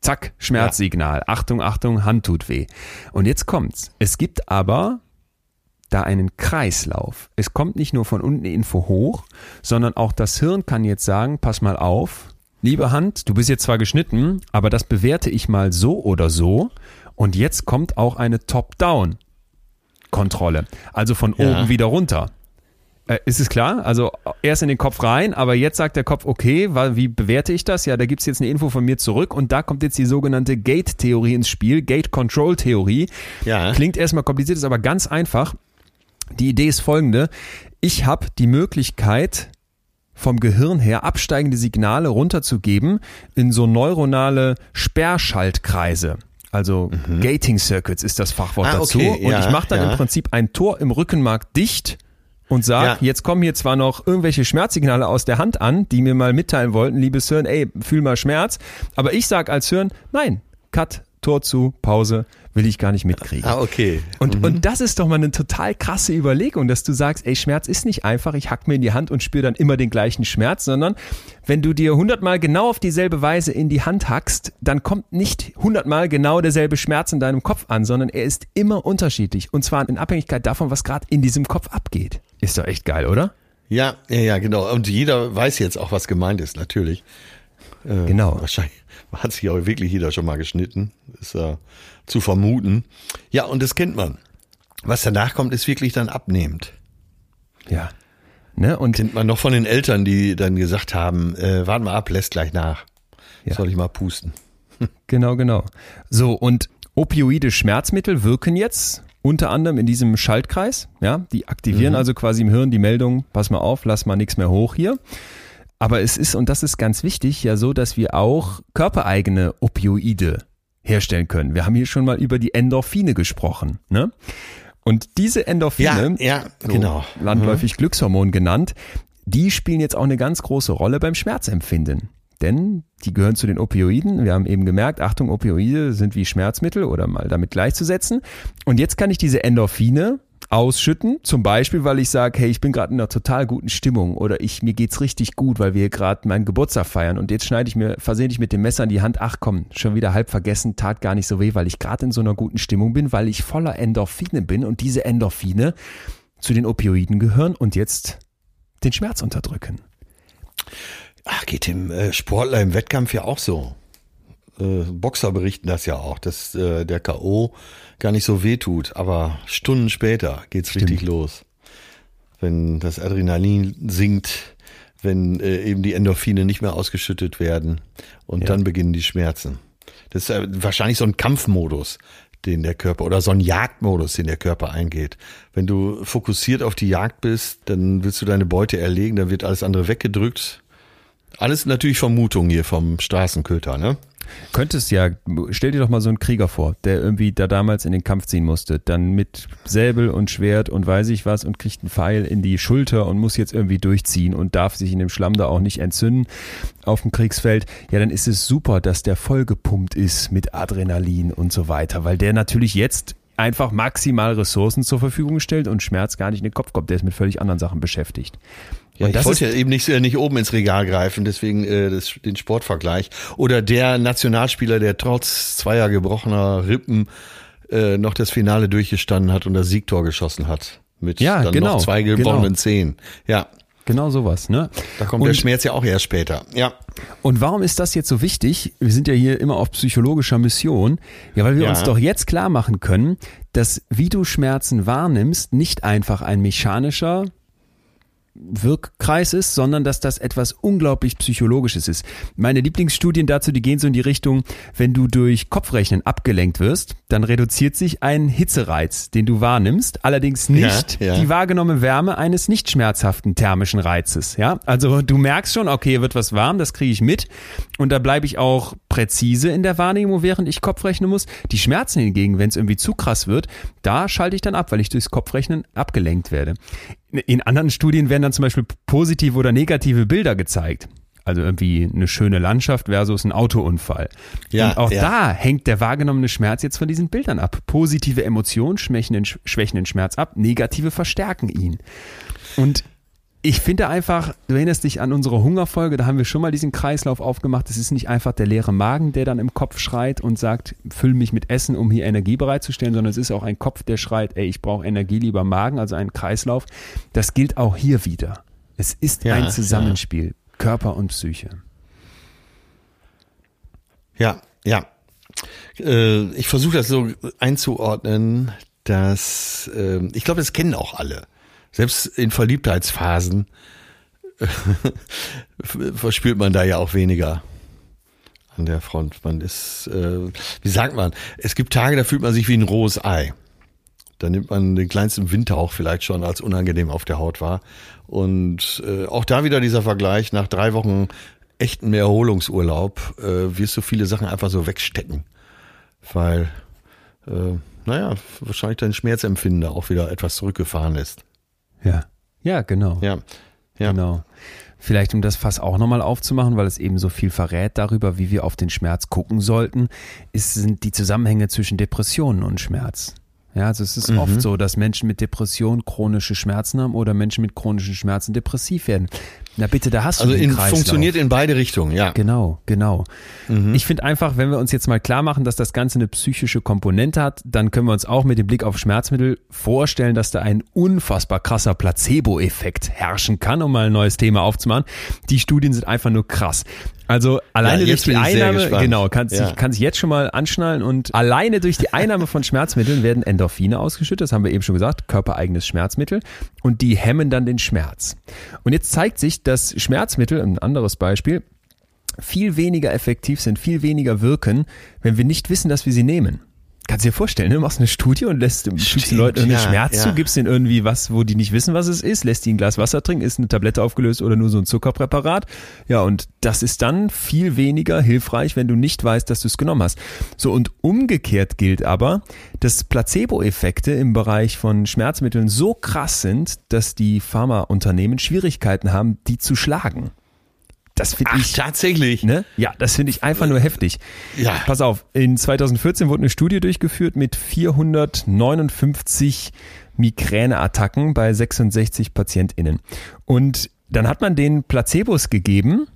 Zack, Schmerzsignal. Ja. Achtung, Achtung, Hand tut weh. Und jetzt kommt's. Es gibt aber da einen Kreislauf. Es kommt nicht nur von unten die Info hoch, sondern auch das Hirn kann jetzt sagen, pass mal auf, liebe Hand, du bist jetzt zwar geschnitten, aber das bewerte ich mal so oder so. Und jetzt kommt auch eine Top-Down-Kontrolle. Also von ja. oben wieder runter. Äh, ist es klar? Also erst in den Kopf rein, aber jetzt sagt der Kopf, okay, wie bewerte ich das? Ja, da gibt's jetzt eine Info von mir zurück und da kommt jetzt die sogenannte Gate-Theorie ins Spiel, Gate-Control-Theorie. Ja. Klingt erstmal kompliziert, ist aber ganz einfach. Die Idee ist folgende. Ich habe die Möglichkeit, vom Gehirn her absteigende Signale runterzugeben in so neuronale Sperrschaltkreise. Also mhm. Gating Circuits ist das Fachwort ah, dazu. Okay, und ja, ich mache dann ja. im Prinzip ein Tor im Rückenmark dicht und sag, ja. jetzt kommen hier zwar noch irgendwelche Schmerzsignale aus der Hand an, die mir mal mitteilen wollten, liebes Hirn, ey, fühl mal Schmerz. Aber ich sag als Hirn, nein, Cut, Tor zu, Pause, will ich gar nicht mitkriegen. Ah, okay. Und, mhm. und das ist doch mal eine total krasse Überlegung, dass du sagst, ey, Schmerz ist nicht einfach, ich hack mir in die Hand und spüre dann immer den gleichen Schmerz, sondern wenn du dir hundertmal genau auf dieselbe Weise in die Hand hackst, dann kommt nicht hundertmal genau derselbe Schmerz in deinem Kopf an, sondern er ist immer unterschiedlich. Und zwar in Abhängigkeit davon, was gerade in diesem Kopf abgeht. Ist doch echt geil, oder? Ja, ja, ja, genau. Und jeder weiß jetzt auch, was gemeint ist, natürlich. Äh, genau. Wahrscheinlich [LAUGHS] hat sich auch wirklich jeder schon mal geschnitten. Ist ja äh, zu vermuten. Ja, und das kennt man. Was danach kommt, ist wirklich dann abnehmend. Ja. Ne? Und kennt man noch von den Eltern, die dann gesagt haben, äh, warten mal ab, lässt gleich nach. Ja. Soll ich mal pusten? [LAUGHS] Genau, genau. So, und opioide Schmerzmittel wirken jetzt unter anderem in diesem Schaltkreis. Ja, die aktivieren mhm. also quasi im Hirn die Meldung, pass mal auf, lass mal nichts mehr hoch hier. Aber es ist, und das ist ganz wichtig, ja so, dass wir auch körpereigene Opioide herstellen können. Wir haben hier schon mal über die Endorphine gesprochen. Ne? Und diese Endorphine, ja, ja genau. So landläufig mhm. Glückshormon genannt, die spielen jetzt auch eine ganz große Rolle beim Schmerzempfinden. Denn die gehören zu den Opioiden. Wir haben eben gemerkt, Achtung, Opioide sind wie Schmerzmittel oder mal damit gleichzusetzen. Und jetzt kann ich diese Endorphine ausschütten. Zum Beispiel, weil ich sage, hey, ich bin gerade in einer total guten Stimmung oder ich mir geht's richtig gut, weil wir gerade meinen Geburtstag feiern und jetzt schneide ich mir versehentlich mit dem Messer in die Hand. Ach komm, schon wieder halb vergessen, tat gar nicht so weh, weil ich gerade in so einer guten Stimmung bin, weil ich voller Endorphine bin und diese Endorphine zu den Opioiden gehören und jetzt den Schmerz unterdrücken. Ach, geht dem äh, Sportler im Wettkampf ja auch so. Äh, Boxer berichten das ja auch, dass äh, der K.O. gar nicht so weh tut, aber Stunden später geht's Stimmt. richtig los. Wenn das Adrenalin sinkt, wenn äh, eben die Endorphine nicht mehr ausgeschüttet werden und ja. dann beginnen die Schmerzen. Das ist äh, wahrscheinlich so ein Kampfmodus, den der Körper oder so ein Jagdmodus, den der Körper eingeht. Wenn du fokussiert auf die Jagd bist, dann willst du deine Beute erlegen, dann wird alles andere weggedrückt. Alles natürlich Vermutung hier vom Straßenköter, ne? Könntest ja, stell dir doch mal so einen Krieger vor, der irgendwie da damals in den Kampf ziehen musste, dann mit Säbel und Schwert und weiß ich was und kriegt einen Pfeil in die Schulter und muss jetzt irgendwie durchziehen und darf sich in dem Schlamm da auch nicht entzünden auf dem Kriegsfeld. Ja, dann ist es super, dass der vollgepumpt ist mit Adrenalin und so weiter, weil der natürlich jetzt einfach maximal Ressourcen zur Verfügung stellt und Schmerz gar nicht in den Kopf kommt. Der ist mit völlig anderen Sachen beschäftigt. Ja, und ich wollte ja eben nicht, nicht oben ins Regal greifen, deswegen äh, das, den Sportvergleich. Oder der Nationalspieler, der trotz zweier gebrochener Rippen äh, noch das Finale durchgestanden hat und das Siegtor geschossen hat. Mit ja, dann genau, noch zwei gebrochenen genau. Zehen. Ja. Genau sowas, ne? Da kommt und, der Schmerz ja auch erst später. Ja. Und warum ist das jetzt so wichtig? Wir sind ja hier immer auf psychologischer Mission. Ja, weil wir ja. uns doch jetzt klar machen können, dass wie du Schmerzen wahrnimmst, nicht einfach ein mechanischer Wirkkreis ist, sondern dass das etwas unglaublich Psychologisches ist. Meine Lieblingsstudien dazu, die gehen so in die Richtung, wenn du durch Kopfrechnen abgelenkt wirst, dann reduziert sich ein Hitzereiz, den du wahrnimmst, allerdings nicht ja, ja. die wahrgenommene Wärme eines nicht schmerzhaften thermischen Reizes. Ja, also du merkst schon, okay, wird was warm, das kriege ich mit und da bleibe ich auch präzise in der Wahrnehmung, während ich Kopfrechnen muss. Die Schmerzen hingegen, wenn es irgendwie zu krass wird, da schalte ich dann ab, weil ich durchs Kopfrechnen abgelenkt werde. In anderen Studien werden dann zum Beispiel positive oder negative Bilder gezeigt. Also irgendwie eine schöne Landschaft versus ein Autounfall. Ja, und auch ja. da hängt der wahrgenommene Schmerz jetzt von diesen Bildern ab. Positive Emotionen schwächen den, schwächen den Schmerz ab, negative verstärken ihn. Und ich finde einfach, du erinnerst dich an unsere Hungerfolge, da haben wir schon mal diesen Kreislauf aufgemacht. Es ist nicht einfach der leere Magen, der dann im Kopf schreit und sagt, füll mich mit Essen, um hier Energie bereitzustellen, sondern es ist auch ein Kopf, der schreit, ey, ich brauche Energie, lieber Magen, also ein Kreislauf. Das gilt auch hier wieder. Es ist ja, ein Zusammenspiel, ja. Körper und Psyche. Ja, ja. Äh, ich versuche das so einzuordnen, dass äh, ich glaube, das kennen auch alle selbst in Verliebtheitsphasen [LAUGHS] verspürt man da ja auch weniger an der Front. Man ist, äh, wie sagt man, es gibt Tage, da fühlt man sich wie ein rohes Ei. Da nimmt man den kleinsten Windhauch vielleicht schon als unangenehm auf der Haut wahr. Und äh, auch da wieder dieser Vergleich, nach drei Wochen echten Erholungsurlaub äh, wirst du viele Sachen einfach so wegstecken. Weil, äh, naja, wahrscheinlich dein Schmerzempfinden auch wieder etwas zurückgefahren ist. Ja. Ja, genau. Ja. ja. Genau. Vielleicht um das Fass auch nochmal aufzumachen, weil es eben so viel verrät darüber, wie wir auf den Schmerz gucken sollten, ist, sind die Zusammenhänge zwischen Depressionen und Schmerz. Ja, also es ist mhm. oft so, dass Menschen mit Depression chronische Schmerzen haben oder Menschen mit chronischen Schmerzen depressiv werden. Na bitte, da hast du also den in, Kreislauf. funktioniert in beide Richtungen, ja. Genau, genau. Mhm. Ich finde einfach, wenn wir uns jetzt mal klar machen, dass das Ganze eine psychische Komponente hat, dann können wir uns auch mit dem Blick auf Schmerzmittel vorstellen, dass da ein unfassbar krasser Placebo-Effekt herrschen kann, um mal ein neues Thema aufzumachen. Die Studien sind einfach nur krass. Also alleine ja, durch die Einnahme, genau, kannst ja. kann sich jetzt schon mal anschnallen und alleine durch die Einnahme von Schmerzmitteln werden Endorphine ausgeschüttet, das haben wir eben schon gesagt, körpereigenes Schmerzmittel und die hemmen dann den Schmerz. Und jetzt zeigt sich, dass Schmerzmittel, ein anderes Beispiel, viel weniger effektiv sind, viel weniger wirken, wenn wir nicht wissen, dass wir sie nehmen. Kannst du dir vorstellen, ne? du machst eine Studie und lässt Stimmt, den Leuten ja, Schmerz ja. zu, gibst denen irgendwie was, wo die nicht wissen, was es ist, lässt die ein Glas Wasser trinken, ist eine Tablette aufgelöst oder nur so ein Zuckerpräparat. Ja, und das ist dann viel weniger hilfreich, wenn du nicht weißt, dass du es genommen hast. So, und umgekehrt gilt aber, dass Placebo-Effekte im Bereich von Schmerzmitteln so krass sind, dass die Pharmaunternehmen Schwierigkeiten haben, die zu schlagen. Das finde ich tatsächlich. Ne? Ja, das finde ich einfach nur heftig. Ja. Pass auf, in 2014 wurde eine Studie durchgeführt mit 459 Migräneattacken bei 66 PatientInnen. Und dann hat man den Placebos gegeben,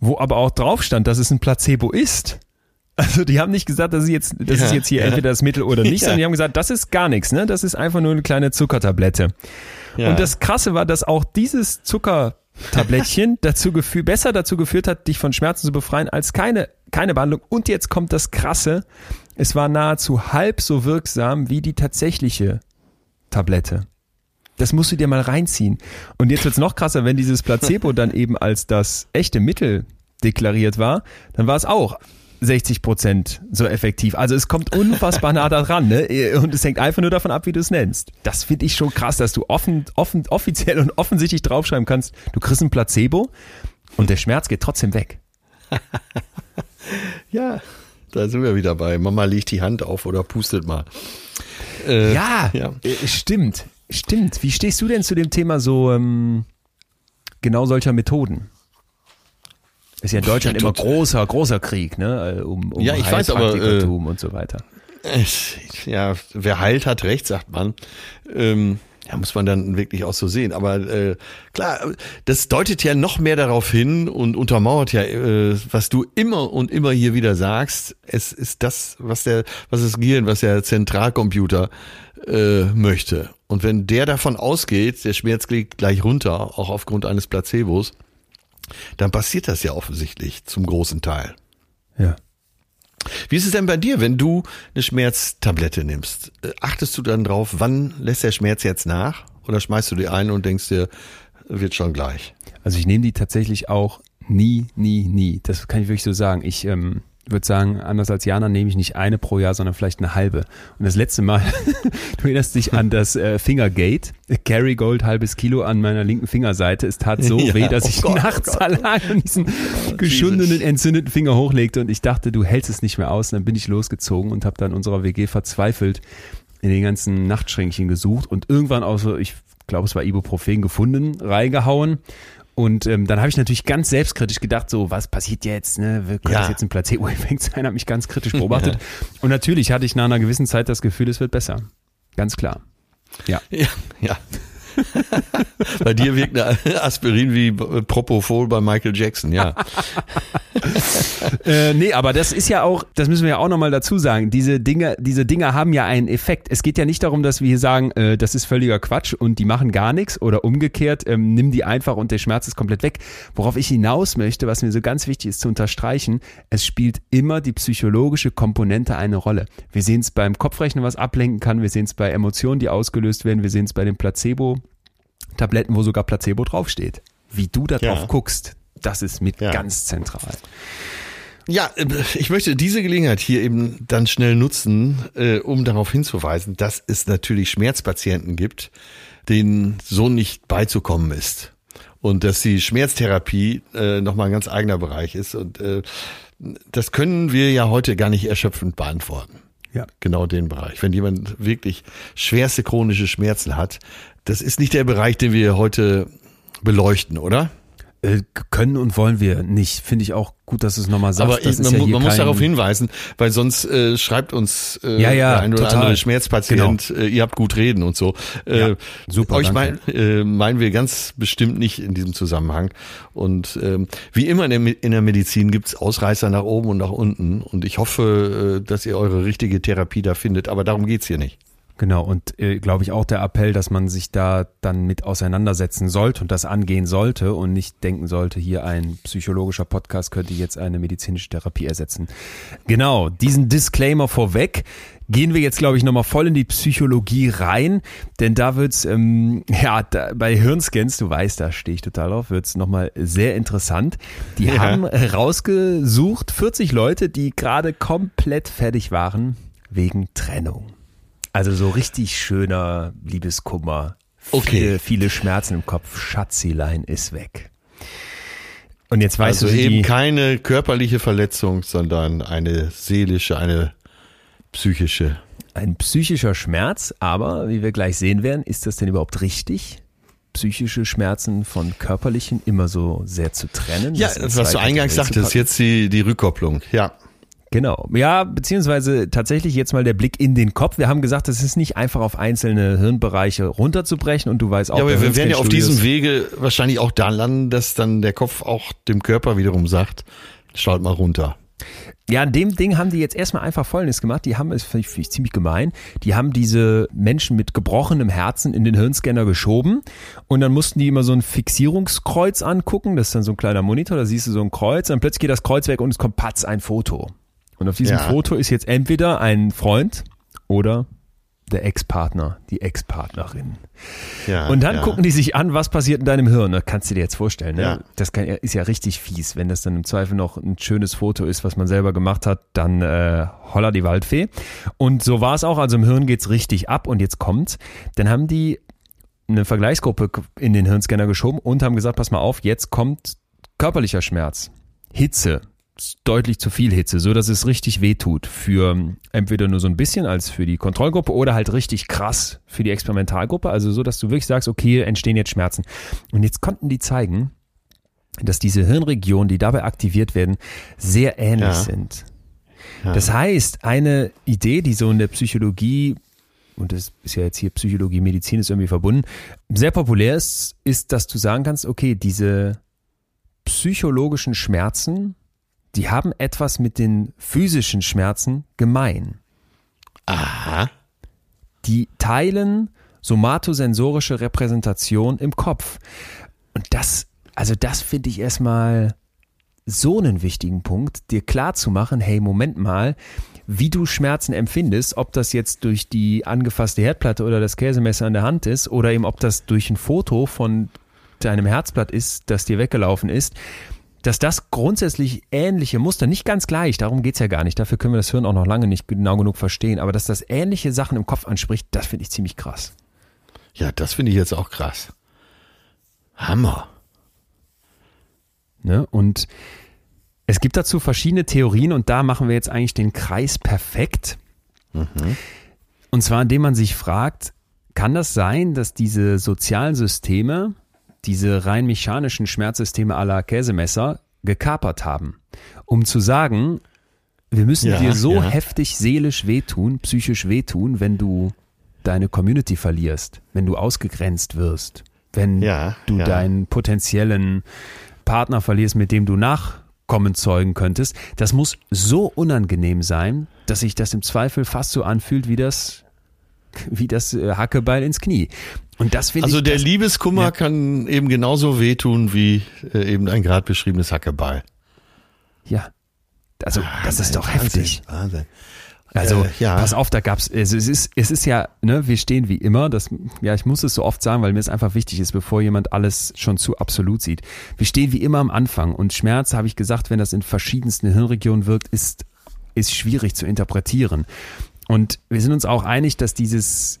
wo aber auch drauf stand, dass es ein Placebo ist. Also die haben nicht gesagt, das ist jetzt, das ja, ist jetzt hier ja. entweder das Mittel oder nicht, ja. sondern die haben gesagt, das ist gar nichts, ne? Das ist einfach nur eine kleine Zuckertablette. Und das Krasse war, dass auch dieses Zucker Tablettchen [LAUGHS] dazu geführt, besser dazu geführt hat, dich von Schmerzen zu befreien, als keine, keine Behandlung. Und jetzt kommt das Krasse. Es war nahezu halb so wirksam wie die tatsächliche Tablette. Das musst du dir mal reinziehen. Und jetzt wird's noch krasser, wenn dieses Placebo dann [LAUGHS] eben als das echte Mittel deklariert war, dann war es auch 60 Prozent so effektiv. Also es kommt unfassbar nah daran, ne? Und es hängt einfach nur davon ab, wie du es nennst. Das finde ich schon krass, dass du offen, offen, offiziell und offensichtlich draufschreiben kannst, du kriegst ein Placebo und der Schmerz geht trotzdem weg. [LAUGHS] ja, da sind wir wieder bei. Mama legt die Hand auf oder pustet mal. Äh, ja, ja, äh, stimmt, stimmt. Wie stehst du denn zu dem Thema so ähm, genau solcher Methoden? Ist ja in Deutschland immer großer, großer Krieg, ne? Äh, um, um ja, ich weiß, aber, äh, und so weiter. Ja, wer heilt, hat recht, sagt man. Ähm, ja, muss man dann wirklich auch so sehen. Aber äh, klar, das deutet ja noch mehr darauf hin und untermauert ja, äh, was du immer und immer hier wieder sagst. Es ist das, was der, was das Gehirn, was der Zentralcomputer äh, möchte. Und wenn der davon ausgeht, der Schmerz geht gleich runter, auch aufgrund eines Placebos, dann passiert das ja offensichtlich zum großen Teil. Ja. Wie ist es denn bei dir, wenn du eine Schmerztablette nimmst? Äh, achtest du dann drauf, wann lässt der Schmerz jetzt nach? Oder schmeißt du die ein und denkst dir, wird schon gleich? Also ich nehme die tatsächlich auch nie, nie, nie. Das kann ich wirklich so sagen. Ich ähm, würde sagen, anders als Jana nehme ich nicht eine pro Jahr, sondern vielleicht eine halbe. Und das letzte Mal, [LAUGHS] du erinnerst dich an das äh, Fingergate, Carry Gold halbes Kilo an meiner linken Fingerseite. Es tat so [LAUGHS] ja, weh, dass oh ich Gott, nachts oh allein diesen oh, geschundenen, entzündeten Finger hochlegte und ich dachte, du hältst es nicht mehr aus. Und dann bin ich losgezogen und habe dann unserer WG verzweifelt in den ganzen Nachtschränkchen gesucht und irgendwann auch so, ich glaube, es war Ibuprofen gefunden, reingehauen und ähm, dann habe ich natürlich ganz selbstkritisch gedacht, so, was passiert jetzt? Ne? Könnte ja. das jetzt ein Placebo-Effekt sein? Habe mich ganz kritisch [LAUGHS] beobachtet. Und natürlich hatte ich nach einer gewissen Zeit das Gefühl, es wird besser. Ganz klar. Ja. Ja, ja. [LAUGHS] bei dir wirkt eine Aspirin wie Propofol bei Michael Jackson, ja. äh, nee, aber das ist ja auch, das müssen wir ja auch nochmal dazu sagen, diese Dinge, diese Dinge haben ja einen Effekt. Es geht ja nicht darum, dass wir hier sagen, äh, das ist völliger Quatsch und die machen gar nichts oder umgekehrt, ähm, nimm die einfach und der Schmerz ist komplett weg. Worauf ich hinaus möchte, was mir so ganz wichtig ist zu unterstreichen, es spielt immer die psychologische Komponente eine Rolle. Wir sehen es beim Kopfrechnen, was ablenken kann, wir sehen es bei Emotionen, die ausgelöst werden, wir sehen es bei dem Placebo Tabletten, wo sogar Placebo draufsteht. Wie du da drauf ja. guckst, das ist mit ja. ganz zentral. Ja, äh, ich möchte diese Gelegenheit hier eben dann schnell nutzen, äh, um darauf hinzuweisen, dass es natürlich Schmerzpatienten gibt, denen so nicht beizukommen ist. Und dass die Schmerztherapie äh, nochmal ein ganz eigener Bereich ist. Und äh, das können wir ja heute gar nicht erschöpfend beantworten. Ja. Genau den Bereich. Wenn jemand wirklich schwerste chronische Schmerzen hat, das ist nicht der Bereich, den wir heute beleuchten, oder? Äh, können und wollen wir nicht. Finde ich auch gut, dass du es nochmal sagst. Aber ich, man, ja man muss darauf hinweisen, weil sonst äh, schreibt uns äh, ja, ja, der ein oder total. andere Schmerzpatient, genau. äh, ihr habt gut reden und so. Äh, super. Euch mein, äh, meinen wir ganz bestimmt nicht in diesem Zusammenhang. Und ähm, wie immer in der, in der Medizin gibt's Ausreißer nach oben und nach unten. Und ich hoffe, äh, dass ihr eure richtige Therapie da findet. Aber darum geht's hier nicht. Genau, und äh, glaube ich auch der Appell, dass man sich da dann mit auseinandersetzen sollte und das angehen sollte und nicht denken sollte, hier ein psychologischer Podcast könnte jetzt eine medizinische Therapie ersetzen. Genau, diesen Disclaimer vorweg. Gehen wir jetzt, glaube ich, nochmal voll in die Psychologie rein, denn da wird's ähm, ja, da, bei Hirnscans, du weißt, da stehe ich total auf, wird's nochmal sehr interessant. Die ja. haben rausgesucht 40 Leute, die gerade komplett fertig waren wegen Trennung. Also so richtig schöner Liebeskummer. Okay. Viele, viele Schmerzen im Kopf. Schatzilein ist weg. Und jetzt weißt also du eben keine körperliche Verletzung, sondern eine seelische, eine psychische. Ein psychischer Schmerz, aber wie wir gleich sehen werden, ist das denn überhaupt richtig? psychische Schmerzen von körperlichen immer so sehr zu trennen. Ja, was du eingangs sagtest, jetzt die, die Rückkopplung, ja. Genau. Ja, beziehungsweise tatsächlich jetzt mal der Blick in den Kopf. Wir haben gesagt, es ist nicht einfach auf einzelne Hirnbereiche runterzubrechen und du weißt auch. Ja, aber wir werden ja auf diesem Wege wahrscheinlich auch da landen, dass dann der Kopf auch dem Körper wiederum sagt, schaut mal runter. Ja, an dem Ding haben die jetzt erstmal einfach Folgendes gemacht. Die haben, es finde ich ziemlich gemein, die haben diese Menschen mit gebrochenem Herzen in den Hirnscanner geschoben und dann mussten die immer so ein Fixierungskreuz angucken. Das ist dann so ein kleiner Monitor, da siehst du so ein Kreuz, dann plötzlich geht das Kreuz weg und es kommt patz ein Foto. Und auf diesem ja. Foto ist jetzt entweder ein Freund oder der Ex-Partner, die Ex-Partnerin. Ja, und dann ja. gucken die sich an, was passiert in deinem Hirn. Das kannst du dir jetzt vorstellen. Ne? Ja. Das kann, ist ja richtig fies. Wenn das dann im Zweifel noch ein schönes Foto ist, was man selber gemacht hat, dann äh, holla die Waldfee. Und so war es auch. Also im Hirn geht's richtig ab. Und jetzt kommt's. Dann haben die eine Vergleichsgruppe in den Hirnscanner geschoben und haben gesagt, pass mal auf, jetzt kommt körperlicher Schmerz, Hitze, deutlich zu viel Hitze, so dass es richtig weh tut für entweder nur so ein bisschen als für die Kontrollgruppe oder halt richtig krass für die Experimentalgruppe, also so, dass du wirklich sagst, okay, entstehen jetzt Schmerzen. Und jetzt konnten die zeigen, dass diese Hirnregionen, die dabei aktiviert werden, sehr ähnlich ja. sind. Ja. Das heißt, eine Idee, die so in der Psychologie, und das ist ja jetzt hier Psychologie, Medizin ist irgendwie verbunden, sehr populär ist, ist, dass du sagen kannst, okay, diese psychologischen Schmerzen, die haben etwas mit den physischen Schmerzen gemein. Aha. Die teilen somatosensorische Repräsentation im Kopf. Und das, also das finde ich erstmal so einen wichtigen Punkt, dir klar zu machen, hey, Moment mal, wie du Schmerzen empfindest, ob das jetzt durch die angefasste Herdplatte oder das Käsemesser in der Hand ist oder eben ob das durch ein Foto von deinem Herzblatt ist, das dir weggelaufen ist, dass das grundsätzlich ähnliche Muster, nicht ganz gleich, darum geht's ja gar nicht, dafür können wir das Hirn auch noch lange nicht genau genug verstehen, aber dass das ähnliche Sachen im Kopf anspricht, das finde ich ziemlich krass. Ja, das finde ich jetzt auch krass. Hammer. Ne? Und es gibt dazu verschiedene Theorien und da machen wir jetzt eigentlich den Kreis perfekt. Und zwar indem man sich fragt, kann das sein, dass diese sozialen Systeme, diese rein mechanischen Schmerzsysteme à la Käsemesser gekapert haben, um zu sagen, wir müssen Ja, dir so ja. heftig seelisch wehtun, psychisch wehtun, wenn du deine Community verlierst, wenn du ausgegrenzt wirst, wenn Ja, du deinen potenziellen Partner verlierst, mit dem du Nachkommen zeugen könntest. Das muss so unangenehm sein, dass sich das im Zweifel fast so anfühlt wie das, wie das äh, Hackebeil ins Knie. Und das finde Also ich. der das, Liebeskummer Ja. kann eben genauso wehtun wie äh, eben ein gerade beschriebenes Hackebeil. ja. Also, das ist doch Wahnsinn, heftig. Wahnsinn. Also, Äh, ja. pass auf, da gab's, es es ist, es ist ja, ne, wir stehen wie immer, das, ja, ich muss es so oft sagen, weil mir es einfach wichtig ist, bevor jemand alles schon zu absolut sieht. Wir stehen wie immer am Anfang und Schmerz, habe ich gesagt, wenn das in verschiedensten Hirnregionen wirkt, ist, ist schwierig zu interpretieren. Und wir sind uns auch einig, dass dieses,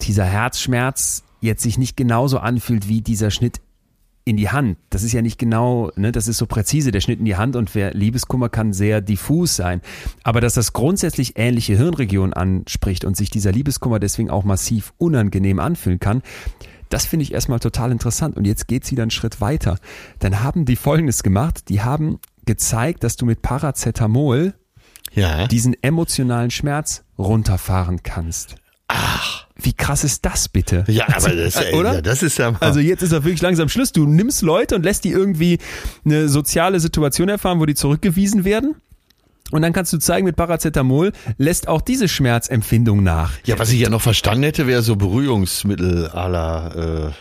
dieser Herzschmerz jetzt sich nicht genauso anfühlt wie dieser Schnitt in die Hand. Das ist ja nicht genau, ne, das ist so präzise, der Schnitt in die Hand und wer Liebeskummer kann sehr diffus sein. Aber dass das grundsätzlich ähnliche Hirnregionen anspricht und sich dieser Liebeskummer deswegen auch massiv unangenehm anfühlen kann, das finde ich erstmal total interessant. Und jetzt geht's wieder einen Schritt weiter. Dann haben die Folgendes gemacht. Die haben gezeigt, dass du mit Paracetamol Ja. diesen emotionalen Schmerz runterfahren kannst. Ach. Wie krass ist das bitte? ja, aber das, Äh, oder? Ja, das ist ja mal. Also jetzt ist er wirklich langsam Schluss. Du nimmst Leute und lässt die irgendwie eine soziale Situation erfahren, wo die zurückgewiesen werden. Und dann kannst du zeigen, mit Paracetamol lässt auch diese Schmerzempfindung nach. ja, was ich ja noch verstanden hätte, wäre so Beruhigungsmittel à la äh,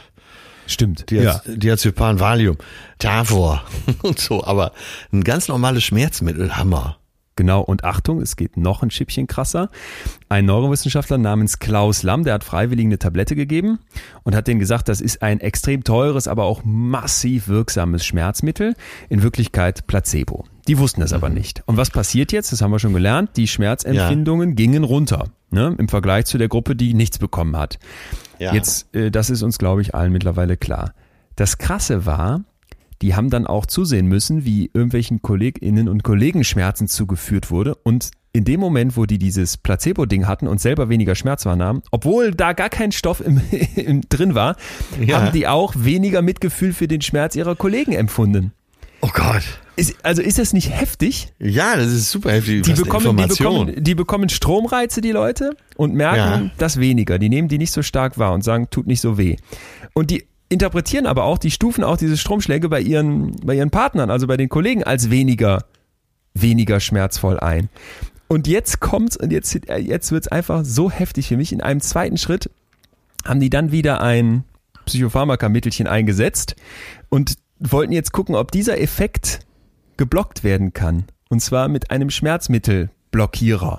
Stimmt. Diaz Diazepam, Valium, Tavor [LAUGHS] und so. Aber ein ganz normales Schmerzmittel, Hammer. Genau, und Achtung, es geht noch ein Schippchen krasser. Ein Neurowissenschaftler namens Klaus Lamm, der hat Freiwilligen eine Tablette gegeben und hat denen gesagt, das ist ein extrem teures, aber auch massiv wirksames Schmerzmittel. In Wirklichkeit Placebo. Die wussten das aber nicht. Und was passiert jetzt? Das haben wir schon gelernt. Die Schmerzempfindungen gingen runter. Ne, Im Vergleich zu der Gruppe, die nichts bekommen hat. Ja. Jetzt, äh, das ist uns, glaube ich, allen mittlerweile klar. Das Krasse war, die haben dann auch zusehen müssen, wie irgendwelchen KollegInnen und Kollegen Schmerzen zugeführt wurde. Und in dem Moment, wo die dieses Placebo-Ding hatten und selber weniger Schmerz wahrnahmen, obwohl da gar kein Stoff im, [LAUGHS] im, drin war, Ja. haben die auch weniger Mitgefühl für den Schmerz ihrer Kollegen empfunden. Oh Gott. Ist, also ist das nicht heftig? Ja, das ist super heftig. Die bekommen, die, bekommen, die bekommen Stromreize, die Leute, und merken Ja. das weniger. Die nehmen die nicht so stark wahr und sagen, tut nicht so weh. Und die interpretieren aber auch, die stufen auch diese Stromschläge bei ihren, bei ihren Partnern, also bei den Kollegen, als weniger, weniger schmerzvoll ein. Und jetzt kommt's, und jetzt, jetzt wird's einfach so heftig für mich. In einem zweiten Schritt haben die dann wieder ein Psychopharmaka-Mittelchen eingesetzt und wollten jetzt gucken, ob dieser Effekt geblockt werden kann. Und zwar mit einem Schmerzmittelblockierer.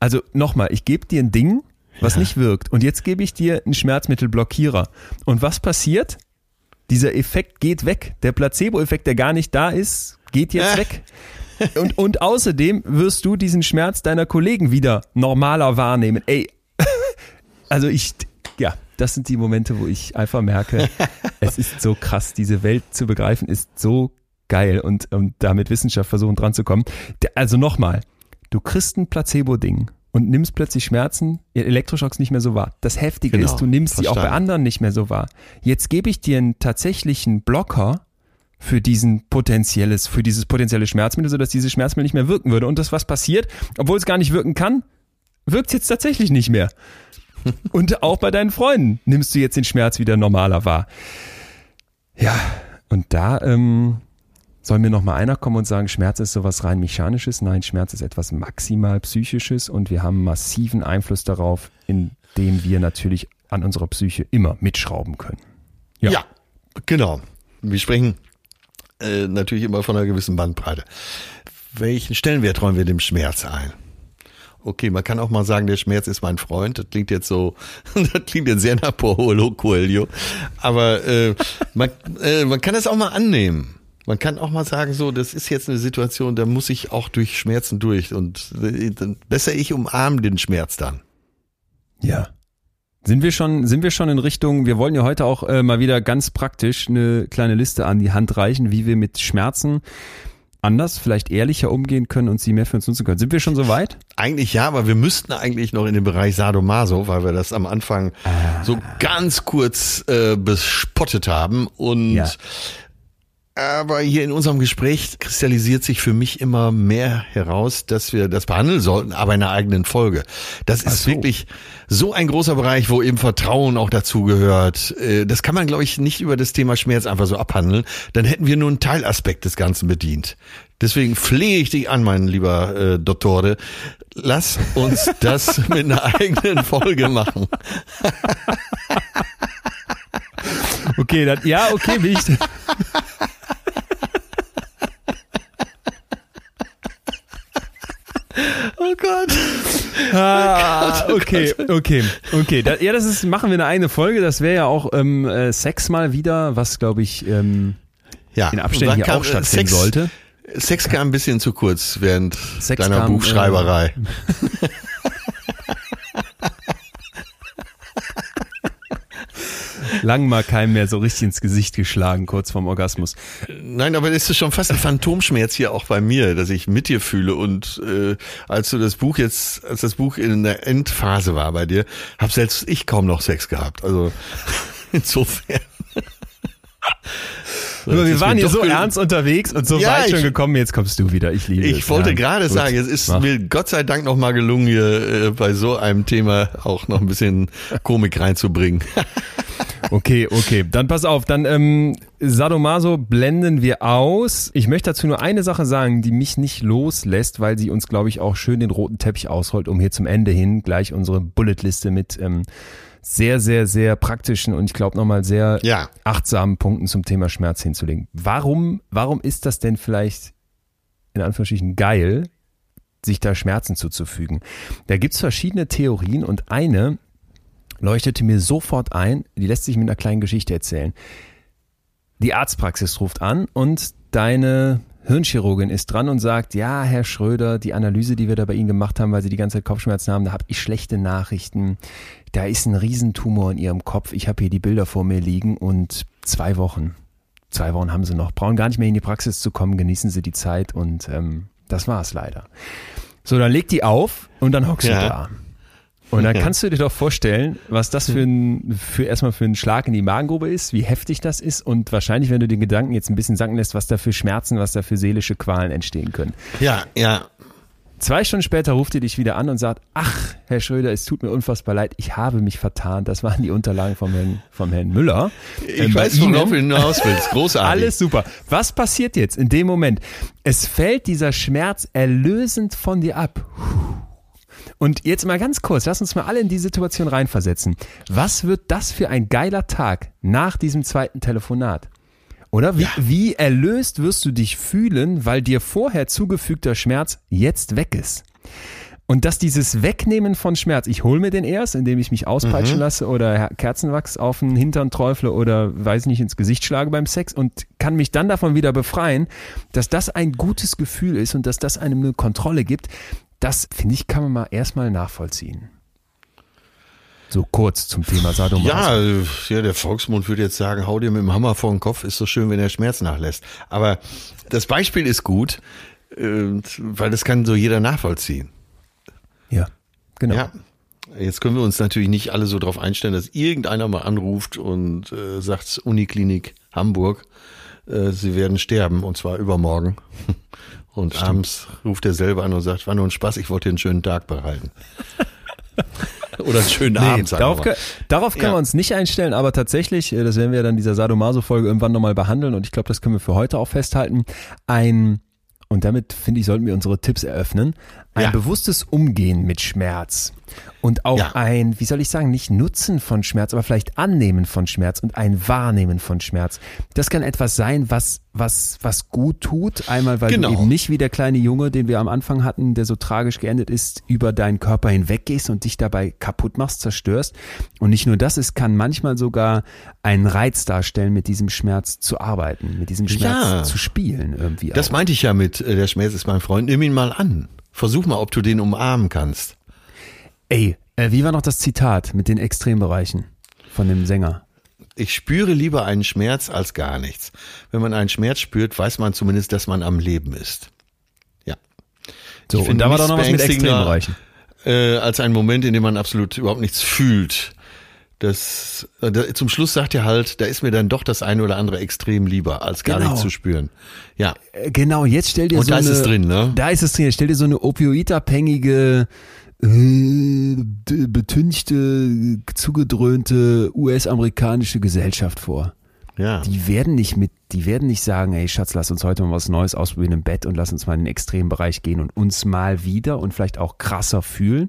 Also nochmal, ich gebe dir ein Ding, was Ja. nicht wirkt. Und jetzt gebe ich dir einen Schmerzmittelblockierer. Und was passiert? Dieser Effekt geht weg. Der Placebo-Effekt, der gar nicht da ist, geht jetzt Äh. weg. Und, und außerdem wirst du diesen Schmerz deiner Kollegen wieder normaler wahrnehmen. Ey, [LAUGHS] also ich, ja, das sind die Momente, wo ich einfach merke, [LAUGHS] es ist so krass, diese Welt zu begreifen, ist so geil und, und da mit Wissenschaft versuchen dran zu kommen. Also nochmal, du kriegst ein Placebo-Ding und nimmst plötzlich Schmerzen, Elektroschocks nicht mehr so wahr. Das Heftige Genau, ist, du nimmst sie auch bei verstanden. anderen nicht mehr so wahr. Jetzt gebe ich dir einen tatsächlichen Blocker für diesen potenzielles, für dieses potenzielle Schmerzmittel, sodass dieses Schmerzmittel nicht mehr wirken würde. Und das, was passiert, obwohl es gar nicht wirken kann, wirkt es jetzt tatsächlich nicht mehr. [LAUGHS] Und auch bei deinen Freunden nimmst du jetzt den Schmerz wieder normaler wahr. Ja, und da ähm, soll mir noch mal einer kommen und sagen, Schmerz ist sowas rein mechanisches. Nein, Schmerz ist etwas maximal psychisches und wir haben massiven Einfluss darauf, indem wir natürlich an unserer Psyche immer mitschrauben können. Ja, ja genau. Wir sprechen äh, natürlich immer von einer gewissen Bandbreite. Welchen Stellenwert räumen wir dem Schmerz ein? Okay, man kann auch mal sagen, der Schmerz ist mein Freund. Das klingt jetzt so, [LAUGHS] das klingt jetzt sehr nach Paolo Coelho. Aber äh, man, äh, man kann es auch mal annehmen. Man kann auch mal sagen, so, das ist jetzt eine Situation, da muss ich auch durch Schmerzen durch. Und äh, besser ich umarme den Schmerz dann. Ja. Sind wir schon, sind wir schon in Richtung, wir wollen ja heute auch äh, mal wieder ganz praktisch eine kleine Liste an die Hand reichen, wie wir mit Schmerzen anders, vielleicht ehrlicher umgehen können und sie mehr für uns nutzen können. Sind wir schon so weit? Eigentlich ja, aber wir müssten eigentlich noch in den Bereich Sadomaso, weil wir das am Anfang ah. so ganz kurz äh, bespottet haben und ja. Aber hier in unserem Gespräch kristallisiert sich für mich immer mehr heraus, dass wir das behandeln sollten, aber in einer eigenen Folge. Das ist so. wirklich so ein großer Bereich, wo eben Vertrauen auch dazu gehört. Äh, das kann man, glaube ich, nicht über das Thema Schmerz einfach so abhandeln. Dann hätten wir nur einen Teilaspekt des Ganzen bedient. Deswegen flehe ich dich an, mein lieber äh, Dottore, lass uns das [LAUGHS] mit einer eigenen Folge machen. okay, das, ja, okay, bin ich. [LAUGHS] Oh Gott. Ah, oh okay, okay, okay. Da, ja, das ist, machen wir eine eigene Folge. Das wäre ja auch ähm, äh, Sex mal wieder, was glaube ich ähm, ja, in Abständen hier auch stattfinden Sex, sollte. Sex kam ein bisschen zu kurz während Sex deiner kam, Buchschreiberei. Äh, [LAUGHS] lang mal keinem mehr so richtig ins Gesicht geschlagen, kurz vorm Orgasmus. Nein, aber es ist schon fast ein Phantomschmerz hier auch bei mir, dass ich mit dir fühle. Und äh, als du das Buch jetzt, als das Buch in der Endphase war bei dir, habe selbst ich kaum noch Sex gehabt. Also [LAUGHS] insofern. Aber wir waren hier so ernst unterwegs und so ja, weit schon gekommen, jetzt kommst du wieder. Ich liebe ich es. Ich wollte ja, gerade sagen, es ist Mach. mir Gott sei Dank noch mal gelungen, hier äh, bei so einem Thema auch noch ein bisschen Komik reinzubringen. [LAUGHS] okay, okay. Dann pass auf, dann ähm, Sadomaso blenden wir aus. Ich möchte dazu nur eine Sache sagen, die mich nicht loslässt, weil sie uns, glaube ich, auch schön den roten Teppich ausrollt, um hier zum Ende hin gleich unsere Bulletliste mit ähm, sehr, sehr, sehr praktischen und ich glaube nochmal sehr ja. achtsamen Punkten zum Thema Schmerz hinzulegen. Warum, warum ist das denn vielleicht in Anführungsstrichen geil, sich da Schmerzen zuzufügen? Da gibt's verschiedene Theorien und eine leuchtete mir sofort ein, die lässt sich mit einer kleinen Geschichte erzählen. Die Arztpraxis ruft an und deine Hirnchirurgin ist dran und sagt, ja, Herr Schröder, die Analyse, die wir da bei Ihnen gemacht haben, weil Sie die ganze Zeit Kopfschmerzen haben, da habe ich schlechte Nachrichten. Da ist ein Riesentumor in Ihrem Kopf. Ich habe hier die Bilder vor mir liegen und zwei Wochen, zwei Wochen haben Sie noch. Brauchen gar nicht mehr in die Praxis zu kommen, genießen Sie die Zeit und ähm, das war's leider. So, dann legt die auf und dann hockst ja. du da. Und dann [LAUGHS] kannst du dir doch vorstellen, was das für ein, für erstmal für ein Schlag in die Magengrube ist, wie heftig das ist und wahrscheinlich, wenn du den Gedanken jetzt ein bisschen sanken lässt, was da für Schmerzen, was da für seelische Qualen entstehen können. Ja, ja. Zwei Stunden später ruft er dich wieder an und sagt, ach, Herr Schröder, es tut mir unfassbar leid, ich habe mich vertan. Das waren die Unterlagen vom Herrn, vom Herrn Müller. Ich ähm, weiß, worauf du hinaus willst. Großartig. Alles super. Was passiert jetzt in dem Moment? Es fällt dieser Schmerz erlösend von dir ab. Und jetzt mal ganz kurz, lass uns mal alle in die Situation reinversetzen. Was wird das für ein geiler Tag nach diesem zweiten Telefonat? Oder wie, ja. wie erlöst wirst du dich fühlen, weil dir vorher zugefügter Schmerz jetzt weg ist? Und dass dieses Wegnehmen von Schmerz, ich hole mir den erst, indem ich mich auspeitschen mhm. lasse oder Kerzenwachs auf den Hintern träufle oder weiß nicht ins Gesicht schlage beim Sex und kann mich dann davon wieder befreien, dass das ein gutes Gefühl ist und dass das einem eine Kontrolle gibt, das, finde ich, kann man mal erstmal nachvollziehen. So kurz zum Thema Sadomaso. Ja, ja, der Volksmund würde jetzt sagen, hau dir mit dem Hammer vor den Kopf, ist so schön, wenn der Schmerz nachlässt. Aber das Beispiel ist gut, äh, weil das kann so jeder nachvollziehen. Ja, genau. Ja. Jetzt können wir uns natürlich nicht alle so darauf einstellen, dass irgendeiner mal anruft und äh, sagt Uniklinik Hamburg äh, sie werden sterben und zwar übermorgen. [LAUGHS] Und Stimmt. abends ruft er selber an und sagt, war nur ein Spaß, ich wollte dir einen schönen Tag behalten. [LAUGHS] Oder einen schönen nee, Abend. Darauf, kann, darauf können ja. wir uns nicht einstellen, aber tatsächlich, äh, das werden wir dann in dieser Sadomaso-Folge irgendwann nochmal behandeln und ich glaube, das können wir für heute auch festhalten. Ein, und damit finde ich, sollten wir unsere Tipps eröffnen, ein ja. bewusstes Umgehen mit Schmerz und auch ja. ein, wie soll ich sagen, nicht Nutzen von Schmerz, aber vielleicht Annehmen von Schmerz und ein Wahrnehmen von Schmerz. Das kann etwas sein, was was was gut tut. Einmal, weil genau. du eben nicht wie der kleine Junge, den wir am Anfang hatten, der so tragisch geendet ist, über deinen Körper hinweggehst und dich dabei kaputt machst, zerstörst. Und nicht nur das, es kann manchmal sogar einen Reiz darstellen, mit diesem Schmerz zu arbeiten, mit diesem Schmerz ja. zu spielen irgendwie. Das auch. meinte ich ja mit, äh, der Schmerz ist mein Freund. Nimm ihn mal an. Versuch mal, ob du den umarmen kannst. Ey, äh, wie war noch das Zitat mit den Extrembereichen von dem Sänger? Ich spüre lieber einen Schmerz als gar nichts. Wenn man einen Schmerz spürt, weiß man zumindest, dass man am Leben ist. Ja. So, ich und da war doch noch was mit Extrembereichen. Äh, als ein Moment, in dem man absolut überhaupt nichts fühlt. Das, äh, zum Schluss sagt er halt, da ist mir dann doch das eine oder andere extrem lieber, als gar genau. nichts zu spüren. Ja. Äh, genau, jetzt stell dir Und so da eine, ist es drin, ne? Da ist es drin. Stell dir so eine opioidabhängige betünchte, zugedröhnte US-amerikanische Gesellschaft vor. Ja. Die werden nicht mit, die werden nicht sagen, ey Schatz, lass uns heute mal was Neues ausprobieren im Bett und lass uns mal in den Extrembereich gehen und uns mal wieder und vielleicht auch krasser fühlen.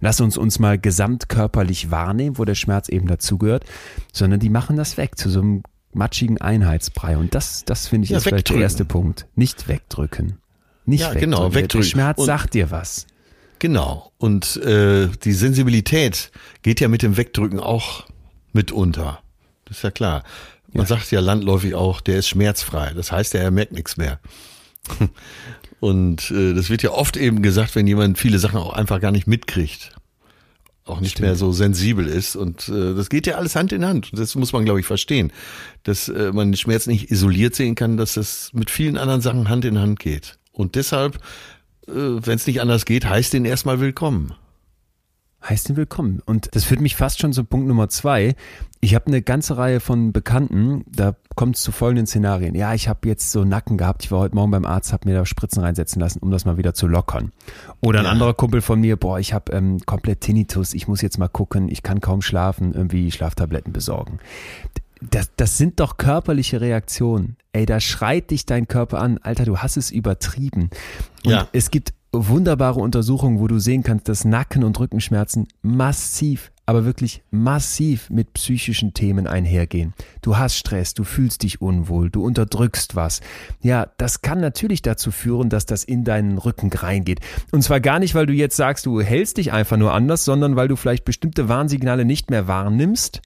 Lass uns uns mal gesamtkörperlich wahrnehmen, wo der Schmerz eben dazugehört, sondern die machen das weg zu so einem matschigen Einheitsbrei. Und das, das finde ich ja, ist vielleicht der erste Punkt. Nicht wegdrücken. Nicht ja, wegdrücken. Genau, wegdrücken. Der Schmerz und sagt dir was. Genau. Und äh, die Sensibilität geht ja mit dem Wegdrücken auch mitunter. Das ist ja klar. Man ja. sagt ja landläufig auch, der ist schmerzfrei. Das heißt, er merkt nichts mehr. [LAUGHS] Und äh, das wird ja oft eben gesagt, wenn jemand viele Sachen auch einfach gar nicht mitkriegt. Auch nicht Stimmt. mehr so sensibel ist. Und äh, das geht ja alles Hand in Hand. Das muss man, glaube ich, verstehen. Dass äh, man den Schmerz nicht isoliert sehen kann, dass das mit vielen anderen Sachen Hand in Hand geht. Und deshalb wenn es nicht anders geht, heißt den erstmal willkommen. Heißt ihn willkommen. Und das führt mich fast schon zu Punkt Nummer zwei. Ich habe eine ganze Reihe von Bekannten, da kommt es zu folgenden Szenarien. Ja, ich habe jetzt so Nacken gehabt, ich war heute Morgen beim Arzt, habe mir da Spritzen reinsetzen lassen, um das mal wieder zu lockern. Oder ein ja. anderer Kumpel von mir, boah, ich habe ähm, komplett Tinnitus, ich muss jetzt mal gucken, ich kann kaum schlafen, irgendwie Schlaftabletten besorgen das, das sind doch körperliche Reaktionen. Ey, da schreit dich dein Körper an, Alter, du hast es übertrieben. Und ja. es gibt wunderbare Untersuchungen, wo du sehen kannst, dass Nacken- und Rückenschmerzen massiv, aber wirklich massiv mit psychischen Themen einhergehen. Du hast Stress, du fühlst dich unwohl, du unterdrückst was. Ja, das kann natürlich dazu führen, dass das in deinen Rücken reingeht. Und zwar gar nicht, weil du jetzt sagst, du hältst dich einfach nur anders, sondern weil du vielleicht bestimmte Warnsignale nicht mehr wahrnimmst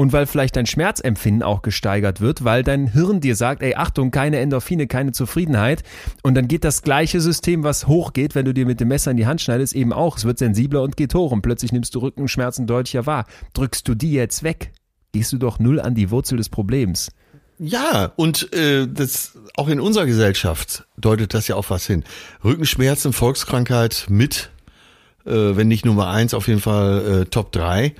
und weil vielleicht dein Schmerzempfinden auch gesteigert wird, weil dein Hirn dir sagt, ey, Achtung, keine Endorphine, keine Zufriedenheit. Und dann geht das gleiche System, was hochgeht, wenn du dir mit dem Messer in die Hand schneidest, eben auch. Es wird sensibler und geht hoch und plötzlich nimmst du Rückenschmerzen deutlicher wahr. Drückst du die jetzt weg, gehst du doch null an die Wurzel des Problems. Ja, und äh, das auch in unserer Gesellschaft deutet das ja auf was hin. Rückenschmerzen, Volkskrankheit mit, äh, wenn nicht Nummer eins, auf jeden Fall äh, Top drei.